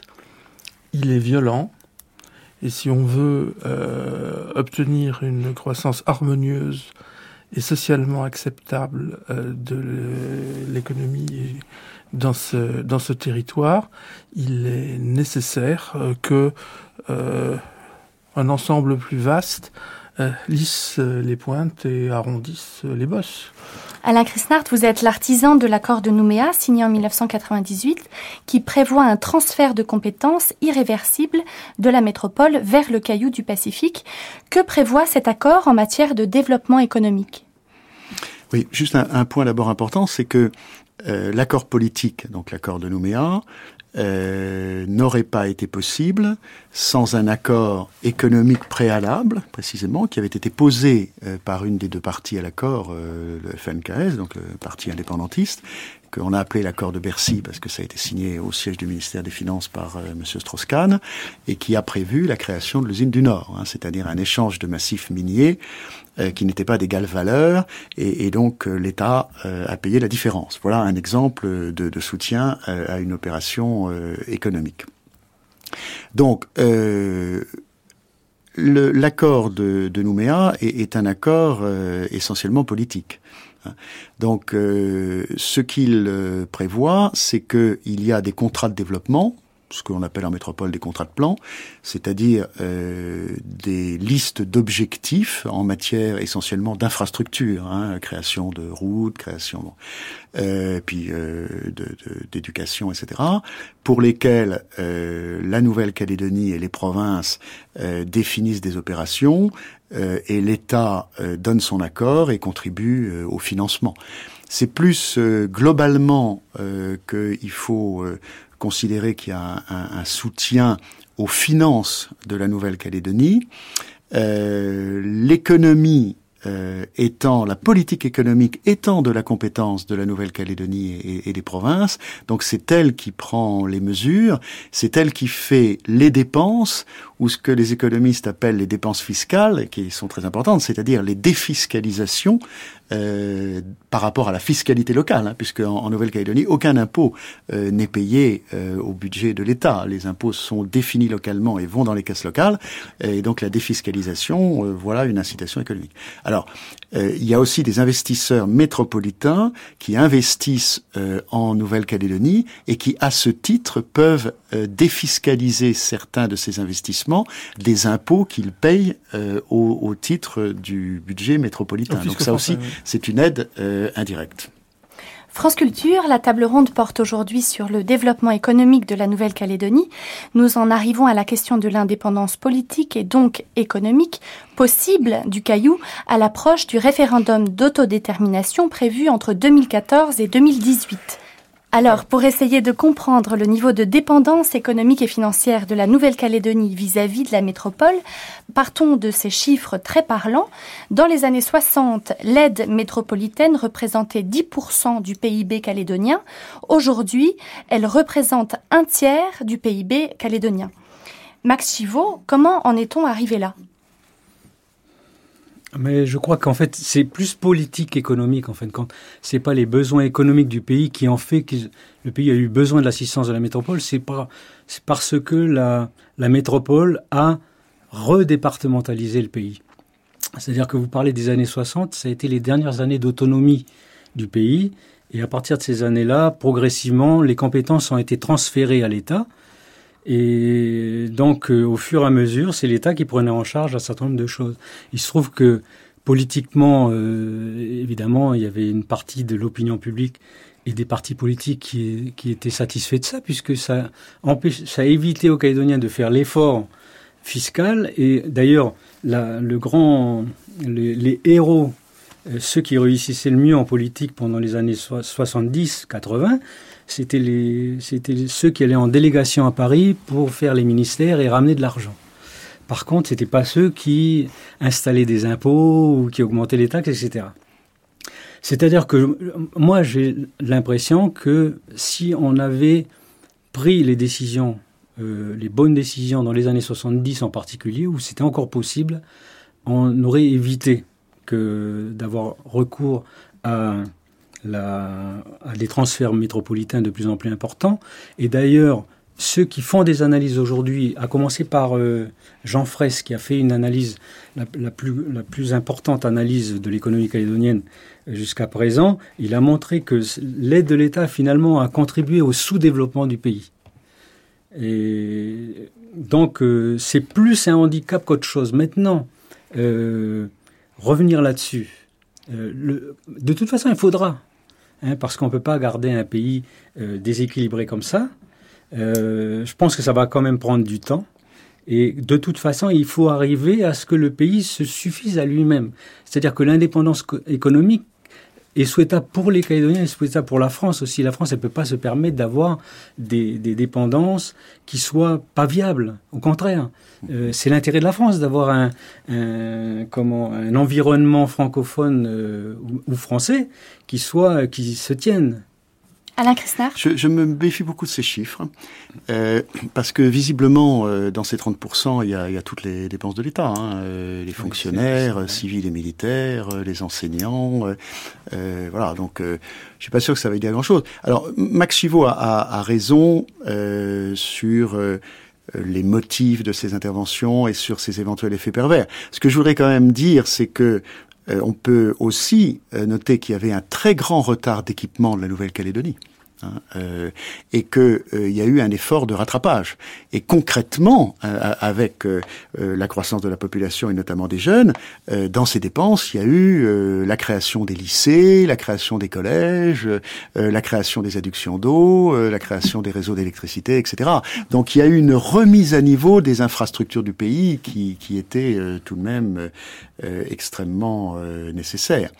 il est violent et si on veut euh, obtenir une croissance harmonieuse et socialement acceptable euh, de l'économie dans ce, dans ce territoire, il est nécessaire euh, que un ensemble plus vaste lissent les pointes et arrondissent les bosses. Alain Chrisnart, vous êtes l'artisan de l'accord de Nouméa, signé en 1998, qui prévoit un transfert de compétences irréversible de la métropole vers le caillou du Pacifique. Que prévoit cet accord en matière de développement économique? Oui, juste un, point d'abord important, c'est que euh, l'accord politique, donc l'accord de Nouméa, euh, n'aurait pas été possible sans un accord économique préalable, précisément, qui avait été posé euh, par une des deux parties à l'accord, euh, le FNKS, donc le parti indépendantiste, qu'on a appelé l'accord de Bercy parce que ça a été signé au siège du ministère des Finances par euh, M. Strauss-Kahn et qui a prévu la création de l'usine du Nord, hein, c'est-à-dire un échange de massifs miniers euh, qui n'était pas d'égale valeur, et, donc euh, l'État euh, a payé la différence. Voilà un exemple de, soutien à une opération économique. Donc, l'accord de, de, Nouméa est, est un accord essentiellement politique. Donc, ce qu'il prévoit, c'est qu'il y a des contrats de développement ce qu'on appelle en métropole des contrats de plan, c'est-à-dire euh, des listes d'objectifs en matière essentiellement d'infrastructures, hein, création de routes, création, euh, puis euh, d'éducation, etc., pour lesquels euh, la Nouvelle-Calédonie et les provinces euh, définissent des opérations euh, et l'État donne son accord et contribue au financement. C'est plus globalement qu'il faut considérer qu'il y a un, soutien aux finances de la Nouvelle-Calédonie. Euh, l'économie euh, étant, la politique économique étant de la compétence de la Nouvelle-Calédonie et, et, des provinces, donc c'est elle qui prend les mesures, c'est elle qui fait les dépenses, ou ce que les économistes appellent les dépenses fiscales, qui sont très importantes, c'est-à-dire les défiscalisations euh, par rapport à la fiscalité locale, hein, puisque en, Nouvelle-Calédonie, aucun impôt euh, n'est payé euh, au budget de l'État. Les impôts sont définis localement et vont dans les caisses locales, et donc la défiscalisation, euh, voilà une incitation économique. Alors, euh, il y a aussi des investisseurs métropolitains qui investissent en Nouvelle-Calédonie et qui, à ce titre, peuvent défiscaliser certains de ces investissements des impôts qu'ils payent au, au, titre du budget métropolitain. Donc ça aussi, c'est une aide euh, indirecte. France Culture, la table ronde porte aujourd'hui sur le développement économique de la Nouvelle-Calédonie. Nous en arrivons à la question de l'indépendance politique et donc économique possible du Caillou à l'approche du référendum d'autodétermination prévu entre 2014 et 2018. Alors, pour essayer de comprendre le niveau de dépendance économique et financière de la Nouvelle-Calédonie vis-à-vis de la métropole, partons de ces chiffres très parlants. Dans les années 60, l'aide métropolitaine représentait 10% du PIB calédonien. Aujourd'hui, elle représente un tiers du PIB calédonien. Max Chivot, comment en est-on arrivé là? Mais je crois qu'en fait, c'est plus politique économique, en fin de compte. C'est pas les besoins économiques du pays qui ont fait que le pays a eu besoin de l'assistance de la métropole. C'est c'est parce que la métropole a redépartementalisé le pays. C'est-à-dire que vous parlez des années 60, ça a été les dernières années d'autonomie du pays. Et à partir de ces années-là, progressivement, les compétences ont été transférées à l'État. Et donc, euh, au fur et à mesure, c'est l'État qui prenait en charge un certain nombre de choses. Il se trouve que politiquement, euh, évidemment, il y avait une partie de l'opinion publique et des partis politiques qui, qui étaient satisfaits de ça, puisque ça, empêche, ça évité aux Calédoniens de faire l'effort fiscal. Et d'ailleurs, le grand, les héros, euh, ceux qui réussissaient le mieux en politique pendant les années 70-80, c'était ceux qui allaient en délégation à Paris pour faire les ministères et ramener de l'argent. Par contre, c'était pas ceux qui installaient des impôts ou qui augmentaient les taxes, etc. C'est-à-dire que moi, j'ai l'impression que si on avait pris les décisions, euh, les bonnes décisions dans les années 70 en particulier, où c'était encore possible, on aurait évité que d'avoir recours à des transferts métropolitains de plus en plus importants. Et d'ailleurs, ceux qui font des analyses aujourd'hui, à commencer par euh, Jean Fraisse, qui a fait une analyse, la, plus, importante analyse de l'économie calédonienne jusqu'à présent, il a montré que l'aide de l'État, finalement, a contribué au sous-développement du pays. Et donc, euh, c'est plus un handicap qu'autre chose. Maintenant, revenir là-dessus. de toute façon, il faudra, hein, parce qu'on ne peut pas garder un pays déséquilibré comme ça. je pense que ça va quand même prendre du temps. Et de toute façon, il faut arriver à ce que le pays se suffise à lui-même. C'est-à-dire que l'indépendance économique est souhaitable pour les Calédoniens et souhaitable pour la France aussi. La France, elle ne peut pas se permettre d'avoir des, dépendances qui soient pas viables. Au contraire, euh, c'est l'intérêt de la France d'avoir un environnement francophone euh, ou, ou, français qui soit qui se tienne. Alain Christner je, je, me méfie beaucoup de ces chiffres, euh, parce que visiblement, euh, dans ces 30%, il y a, il y a toutes les dépenses de l'État, hein, euh, les fonctionnaires, civils et militaires, euh, les enseignants, euh, voilà, donc je suis pas sûr que ça va à grand-chose. Alors, Max Chivot a, a, a raison sur les motifs de ces interventions et sur ces éventuels effets pervers. Ce que je voudrais quand même dire, c'est que on peut aussi noter qu'il y avait un très grand retard d'équipement de la Nouvelle-Calédonie. Hein, euh, et qu'il euh, y a eu un effort de rattrapage. Et concrètement, euh, avec la croissance de la population et notamment des jeunes, dans ces dépenses, il y a eu la création des lycées, la création des collèges, la création des adductions d'eau, la création des réseaux d'électricité, etc. Donc il y a eu une remise à niveau des infrastructures du pays qui, qui était tout de même extrêmement nécessaire.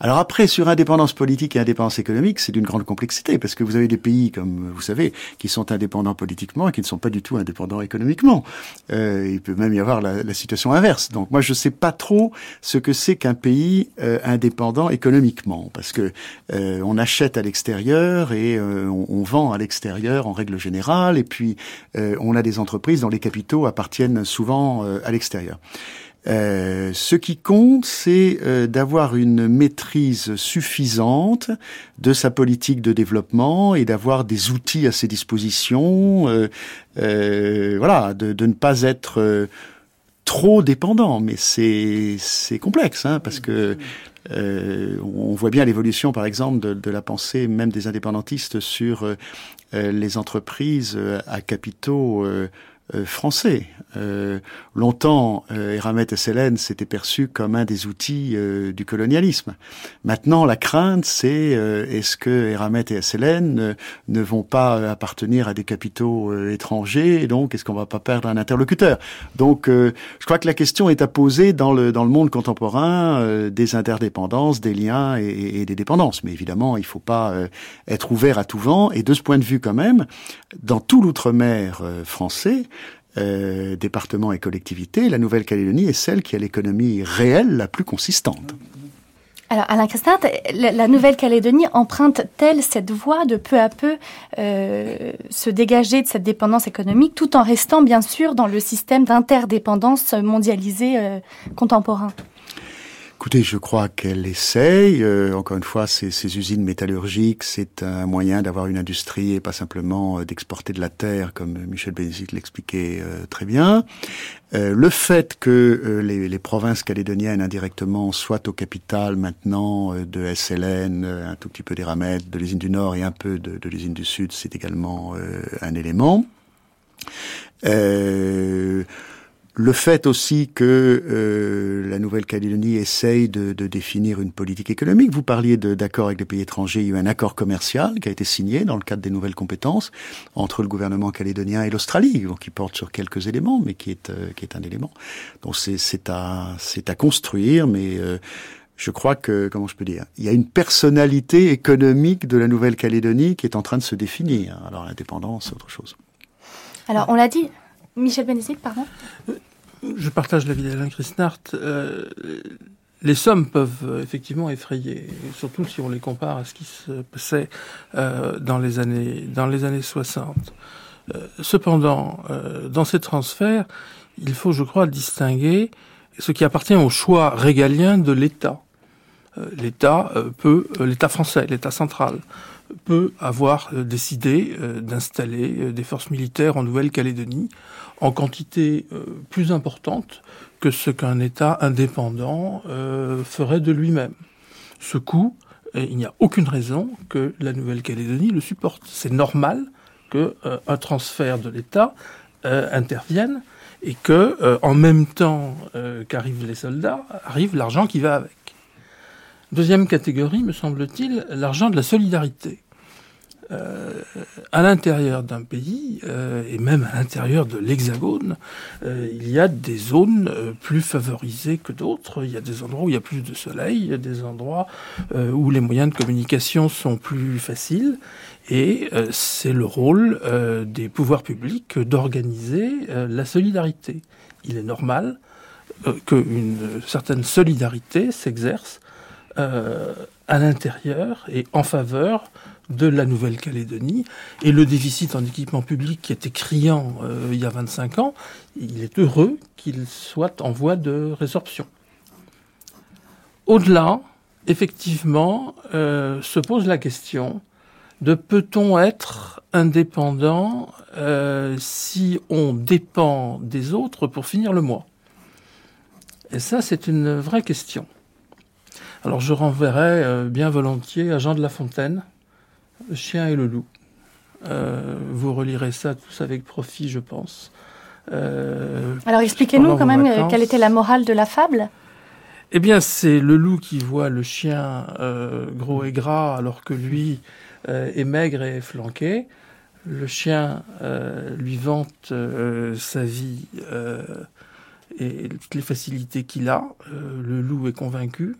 Alors après, sur indépendance politique et indépendance économique, c'est d'une grande complexité parce que vous avez des pays, comme vous savez, qui sont indépendants politiquement et qui ne sont pas du tout indépendants économiquement. Euh, il peut même y avoir la, la situation inverse. Donc moi, je ne sais pas trop ce que c'est qu'un pays euh, indépendant économiquement, parce que euh, on achète à l'extérieur et euh, on, on, vend à l'extérieur en règle générale, et puis euh, on a des entreprises dont les capitaux appartiennent souvent à l'extérieur. Euh, ce qui compte, c'est euh, d'avoir une maîtrise suffisante de sa politique de développement et d'avoir des outils à ses dispositions. Euh, voilà, de, de, ne pas être trop dépendant. Mais c'est c'est complexe, hein, parce que on voit bien l'évolution, par exemple, de, de, la pensée même des indépendantistes sur les entreprises à capitaux euh, français. Euh, longtemps, euh, Eramet et Sélène s'étaient perçus comme un des outils euh, du colonialisme. Maintenant, la crainte, c'est est-ce que Eramet et Sélène ne vont pas appartenir à des capitaux étrangers et donc est-ce qu'on va pas perdre un interlocuteur? Donc, je crois que la question est à poser dans le dans le monde contemporain des interdépendances, des liens et, et, des dépendances. Mais évidemment, il faut pas être ouvert à tout vent. Et de ce point de vue, quand même, dans tout l'outre-mer français, euh, départements et collectivités, la Nouvelle-Calédonie est celle qui a l'économie réelle la plus consistante. Alors, Alain Christin, la Nouvelle-Calédonie emprunte-t-elle cette voie de peu à peu euh, se dégager de cette dépendance économique tout en restant bien sûr dans le système d'interdépendance mondialisée euh, contemporain? Écoutez, je crois qu'elle essaye. Euh, encore une fois, ces, ces, usines métallurgiques, c'est un moyen d'avoir une industrie et pas simplement euh, d'exporter de la terre, comme Michel Bénédicte l'expliquait euh, très bien. Euh, le fait que les, les, provinces calédoniennes indirectement soient au capital maintenant de SLN, un tout petit peu des Ramettes, de l'usine du Nord et un peu de, de l'usine du Sud, c'est également un élément. Euh, le fait aussi que euh, la Nouvelle-Calédonie essaye de, de, définir une politique économique. Vous parliez d'accords avec des pays étrangers. Il y a eu un accord commercial qui a été signé dans le cadre des nouvelles compétences entre le gouvernement calédonien et l'Australie, qui porte sur quelques éléments, mais qui est, euh, qui est un élément. Donc c'est à, à construire, mais euh, je crois que, comment je peux dire, il y a une personnalité économique de la Nouvelle-Calédonie qui est en train de se définir. Alors l'indépendance, c'est autre chose. Alors on l'a dit, Michel Bénédicte, pardon Je partage l'avis d'Alain Christnart. Euh, les sommes peuvent euh, effectivement effrayer, surtout si on les compare à ce qui se passait euh, dans, les années, dans les années 60. Euh, cependant, euh, dans ces transferts, il faut, je crois, distinguer ce qui appartient au choix régalien de l'État. Euh, L'État peut, l'État français, l'État central, peut avoir décidé d'installer des forces militaires en Nouvelle-Calédonie en quantité euh, plus importante que ce qu'un État indépendant euh, ferait de lui-même. Ce coût, il n'y a aucune raison que la Nouvelle-Calédonie le supporte. C'est normal qu'un euh, transfert de l'État intervienne et que euh, en même temps euh, qu'arrivent les soldats, arrive l'argent qui va avec. Deuxième catégorie, me semble-t-il, l'argent de la solidarité. Euh, à l'intérieur d'un pays euh, et même à l'intérieur de l'Hexagone, euh, il y a des zones plus favorisées que d'autres. Il y a des endroits où il y a plus de soleil, il y a des endroits où les moyens de communication sont plus faciles. Et c'est le rôle des pouvoirs publics d'organiser la solidarité. Il est normal qu'une certaine solidarité s'exerce à l'intérieur et en faveur de la Nouvelle-Calédonie. Et le déficit en équipement public qui était criant euh, il y a 25 ans, il est heureux qu'il soit en voie de résorption. Au-delà, effectivement, euh, se pose la question de peut-on être indépendant euh, si on dépend des autres pour finir le mois? Et ça, c'est une vraie question. Alors je renverrai bien volontiers à Jean de La Fontaine, le chien et le loup. Euh, vous relirez ça tous avec profit, je pense. Euh, Alors expliquez-nous quand même euh, quelle était la morale de la fable? Eh bien, c'est le loup qui voit le chien gros et gras alors que lui est maigre et flanqué. Le chien lui vante sa vie et toutes les facilités qu'il a. le loup est convaincu.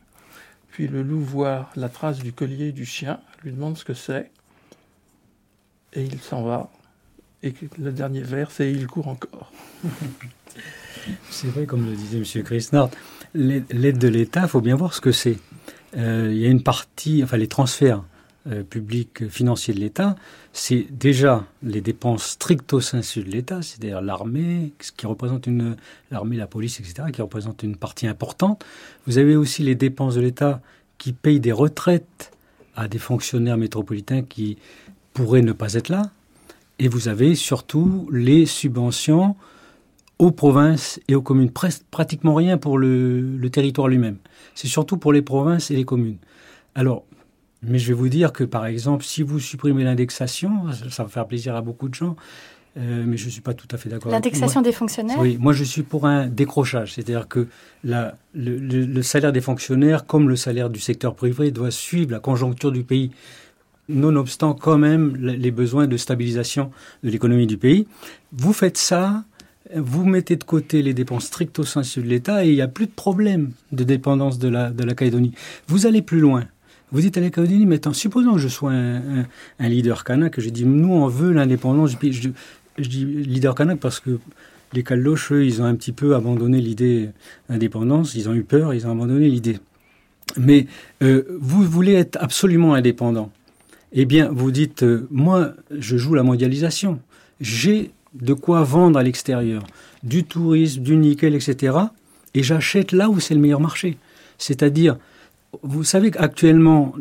Puis le loup voit la trace du collier du chien, lui demande ce que c'est, et il s'en va. Et le dernier vers, c'est il court encore. c'est vrai, comme le disait M. Christnard, l'aide de l'État, il faut bien voir ce que c'est. Euh, il y a une partie, enfin les transferts euh, public financier de l'État, c'est déjà les dépenses stricto sensu de l'État, c'est-à-dire l'armée, ce qui représente une l'armée, la police, etc., qui représente une partie importante. Vous avez aussi les dépenses de l'État qui payent des retraites à des fonctionnaires métropolitains qui pourraient ne pas être là. Et vous avez surtout les subventions aux provinces et aux communes. pratiquement rien pour le, le territoire lui-même. C'est surtout pour les provinces et les communes. Alors, mais je vais vous dire que, par exemple, si vous supprimez l'indexation, ça va faire plaisir à beaucoup de gens, euh, mais je ne suis pas tout à fait d'accord. L'indexation des fonctionnaires? Oui, moi je suis pour un décrochage. C'est-à-dire que la, le, le, salaire des fonctionnaires, comme le salaire du secteur privé, doit suivre la conjoncture du pays, nonobstant quand même les besoins de stabilisation de l'économie du pays. Vous faites ça, vous mettez de côté les dépenses stricto sensu de l'État et il n'y a plus de problème de dépendance de la, de la Calédonie. Vous allez plus loin. Vous dites à la Calédonie, mais attends, supposons que je sois un, leader kanak, que j'ai dit, nous, on veut l'indépendance. Je, dis leader kanak parce que les Caldoches, eux, ils ont un petit peu abandonné l'idée d'indépendance, ils ont eu peur, ils ont abandonné l'idée. Mais euh, vous voulez être absolument indépendant. Eh bien, vous dites, euh, moi, je joue la mondialisation. J'ai de quoi vendre à l'extérieur, du tourisme, du nickel, etc. Et j'achète là où c'est le meilleur marché. C'est-à-dire, vous savez qu'actuellement,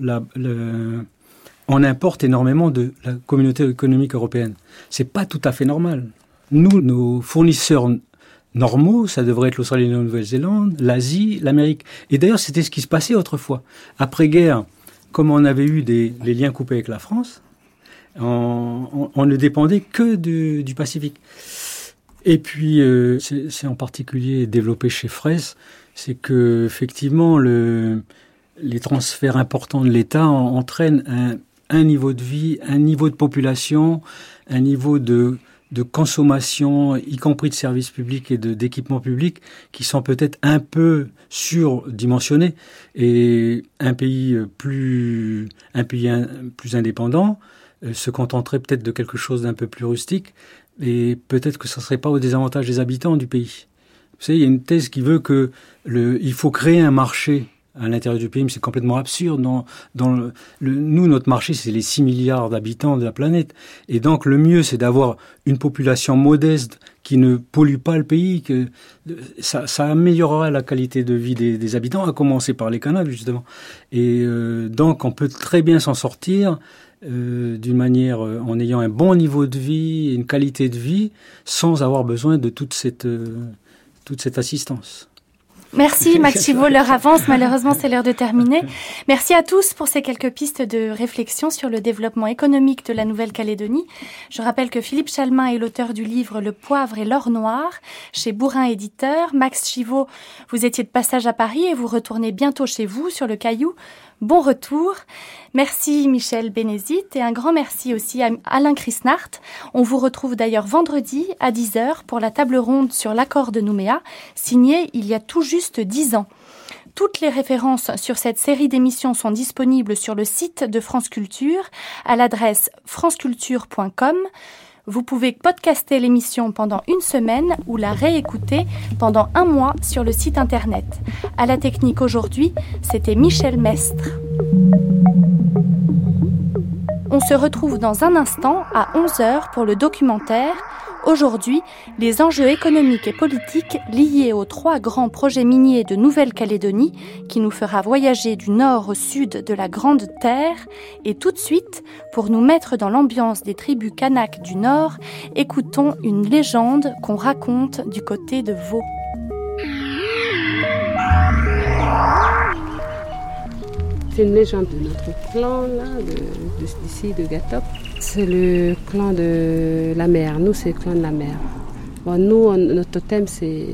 on importe énormément de la communauté économique européenne. C'est pas tout à fait normal. Nous, nos fournisseurs normaux, ça devrait être l'Australie, la Nouvelle-Zélande, l'Asie, l'Amérique. Et d'ailleurs, c'était ce qui se passait autrefois. Après-guerre, comme on avait eu les liens coupés avec la France, on, ne dépendait que du Pacifique. Et puis, euh, c'est en particulier développé chez Fraisse, c'est que effectivement le les transferts importants de l'État entraînent un, niveau de vie, un niveau de population, un niveau de, consommation, y compris de services publics et d'équipements publics, qui sont peut-être un peu surdimensionnés. Et un pays plus, un pays plus indépendant euh, se contenterait peut-être de quelque chose d'un peu plus rustique, et peut-être que ce ne serait pas au désavantage des habitants du pays. Vous savez, il y a une thèse qui veut que il faut créer un marché à l'intérieur du pays, mais c'est complètement absurde. Nous, notre marché, c'est les 6 milliards d'habitants de la planète. Et donc, le mieux, c'est d'avoir une population modeste qui ne pollue pas le pays, que ça, ça améliorera la qualité de vie des, habitants, à commencer par les canaux, justement. Et euh, donc, on peut très bien s'en sortir euh, d'une manière, euh, en ayant un bon niveau de vie, une qualité de vie, sans avoir besoin de toute cette, euh, toute cette assistance. Merci Max Chivo, l'heure avance, malheureusement c'est l'heure de terminer. Merci à tous pour ces quelques pistes de réflexion sur le développement économique de la Nouvelle-Calédonie. Je rappelle que Philippe Chalmin est l'auteur du livre Le poivre et l'or noir chez Bourrin Éditeur. Max Chivo, vous étiez de passage à Paris et vous retournez bientôt chez vous sur le Caillou. Bon retour. Merci Michel Bénézit et un grand merci aussi à Alain Chrisnart. On vous retrouve d'ailleurs vendredi à 10h pour la table ronde sur l'accord de Nouméa, signé il y a tout juste 10 ans. Toutes les références sur cette série d'émissions sont disponibles sur le site de France Culture à l'adresse franceculture.com. Vous pouvez podcaster l'émission pendant une semaine ou la réécouter pendant un mois sur le site internet. À la technique aujourd'hui, c'était Michel Mestre. On se retrouve dans un instant à 11h pour le documentaire Aujourd'hui, les enjeux économiques et politiques liés aux trois grands projets miniers de Nouvelle-Calédonie qui nous fera voyager du nord au sud de la Grande Terre. Et tout de suite, pour nous mettre dans l'ambiance des tribus Kanak du nord, écoutons une légende qu'on raconte du côté de Vaux. C'est une légende de notre clan, là, d'ici, de, de Gatop. C'est le clan de la mer. Nous, c'est le clan de la mer. Nous, notre totem, c'est,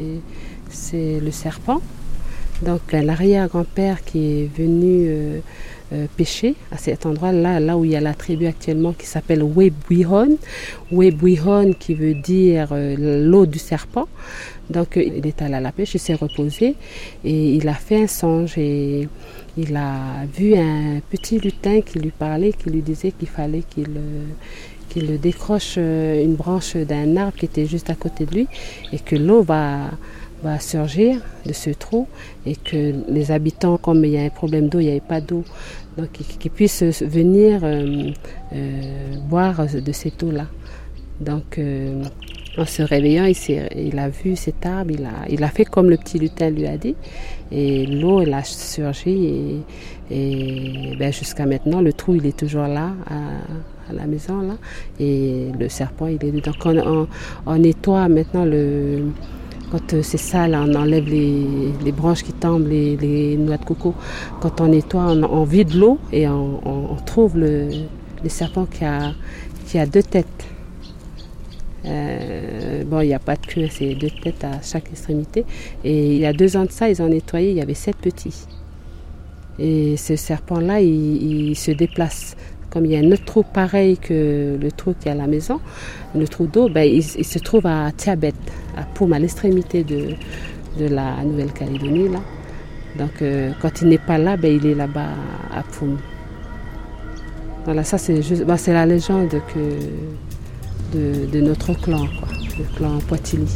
c'est le serpent. Donc, l'arrière-grand-père qui est venu euh, euh, pêcher à cet endroit-là, là où il y a la tribu actuellement qui s'appelle Webuihon. Webuihon qui veut dire euh, l'eau du serpent. Donc, il est allé à la pêche, il s'est reposé et il a fait un songe et il a vu un petit lutin qui lui parlait, qui lui disait qu'il fallait qu'il euh, décroche euh, une branche d'un arbre qui était juste à côté de lui et que l'eau va, va surgir de ce trou et que les habitants, comme il y a un problème d'eau, il n'y avait pas d'eau, donc qu'ils puissent venir euh, boire de cette eau-là. Donc en se réveillant, il, il, a vu cet arbre, il a, il a fait comme le petit lutin lui a dit. Et l'eau, elle a surgi. Et, ben, jusqu'à maintenant, le trou, il est toujours là, à, la maison. là. Et le serpent, il est dedans. Quand on, nettoie maintenant le. Quand c'est sale, on enlève les, branches qui tombent, les, noix de coco. Quand on nettoie, on, vide l'eau et on, trouve le, serpent qui a, qui a deux têtes. Euh, bon, il n'y a pas de queue, c'est deux têtes à chaque extrémité. Et il y a deux ans de ça, ils ont nettoyé, il y avait sept petits. Et ce serpent-là, il, se déplace. Comme il y a un autre trou pareil que le trou qui est à la maison, le trou d'eau, ben, il, se trouve à Tiabet, à Poum, à l'extrémité de, de la Nouvelle-Calédonie. Là. Donc euh, quand il n'est pas là, ben, il est là-bas à Poum. Voilà, ça c'est juste, ben, c'est la légende que de, notre clan, le clan Poitili.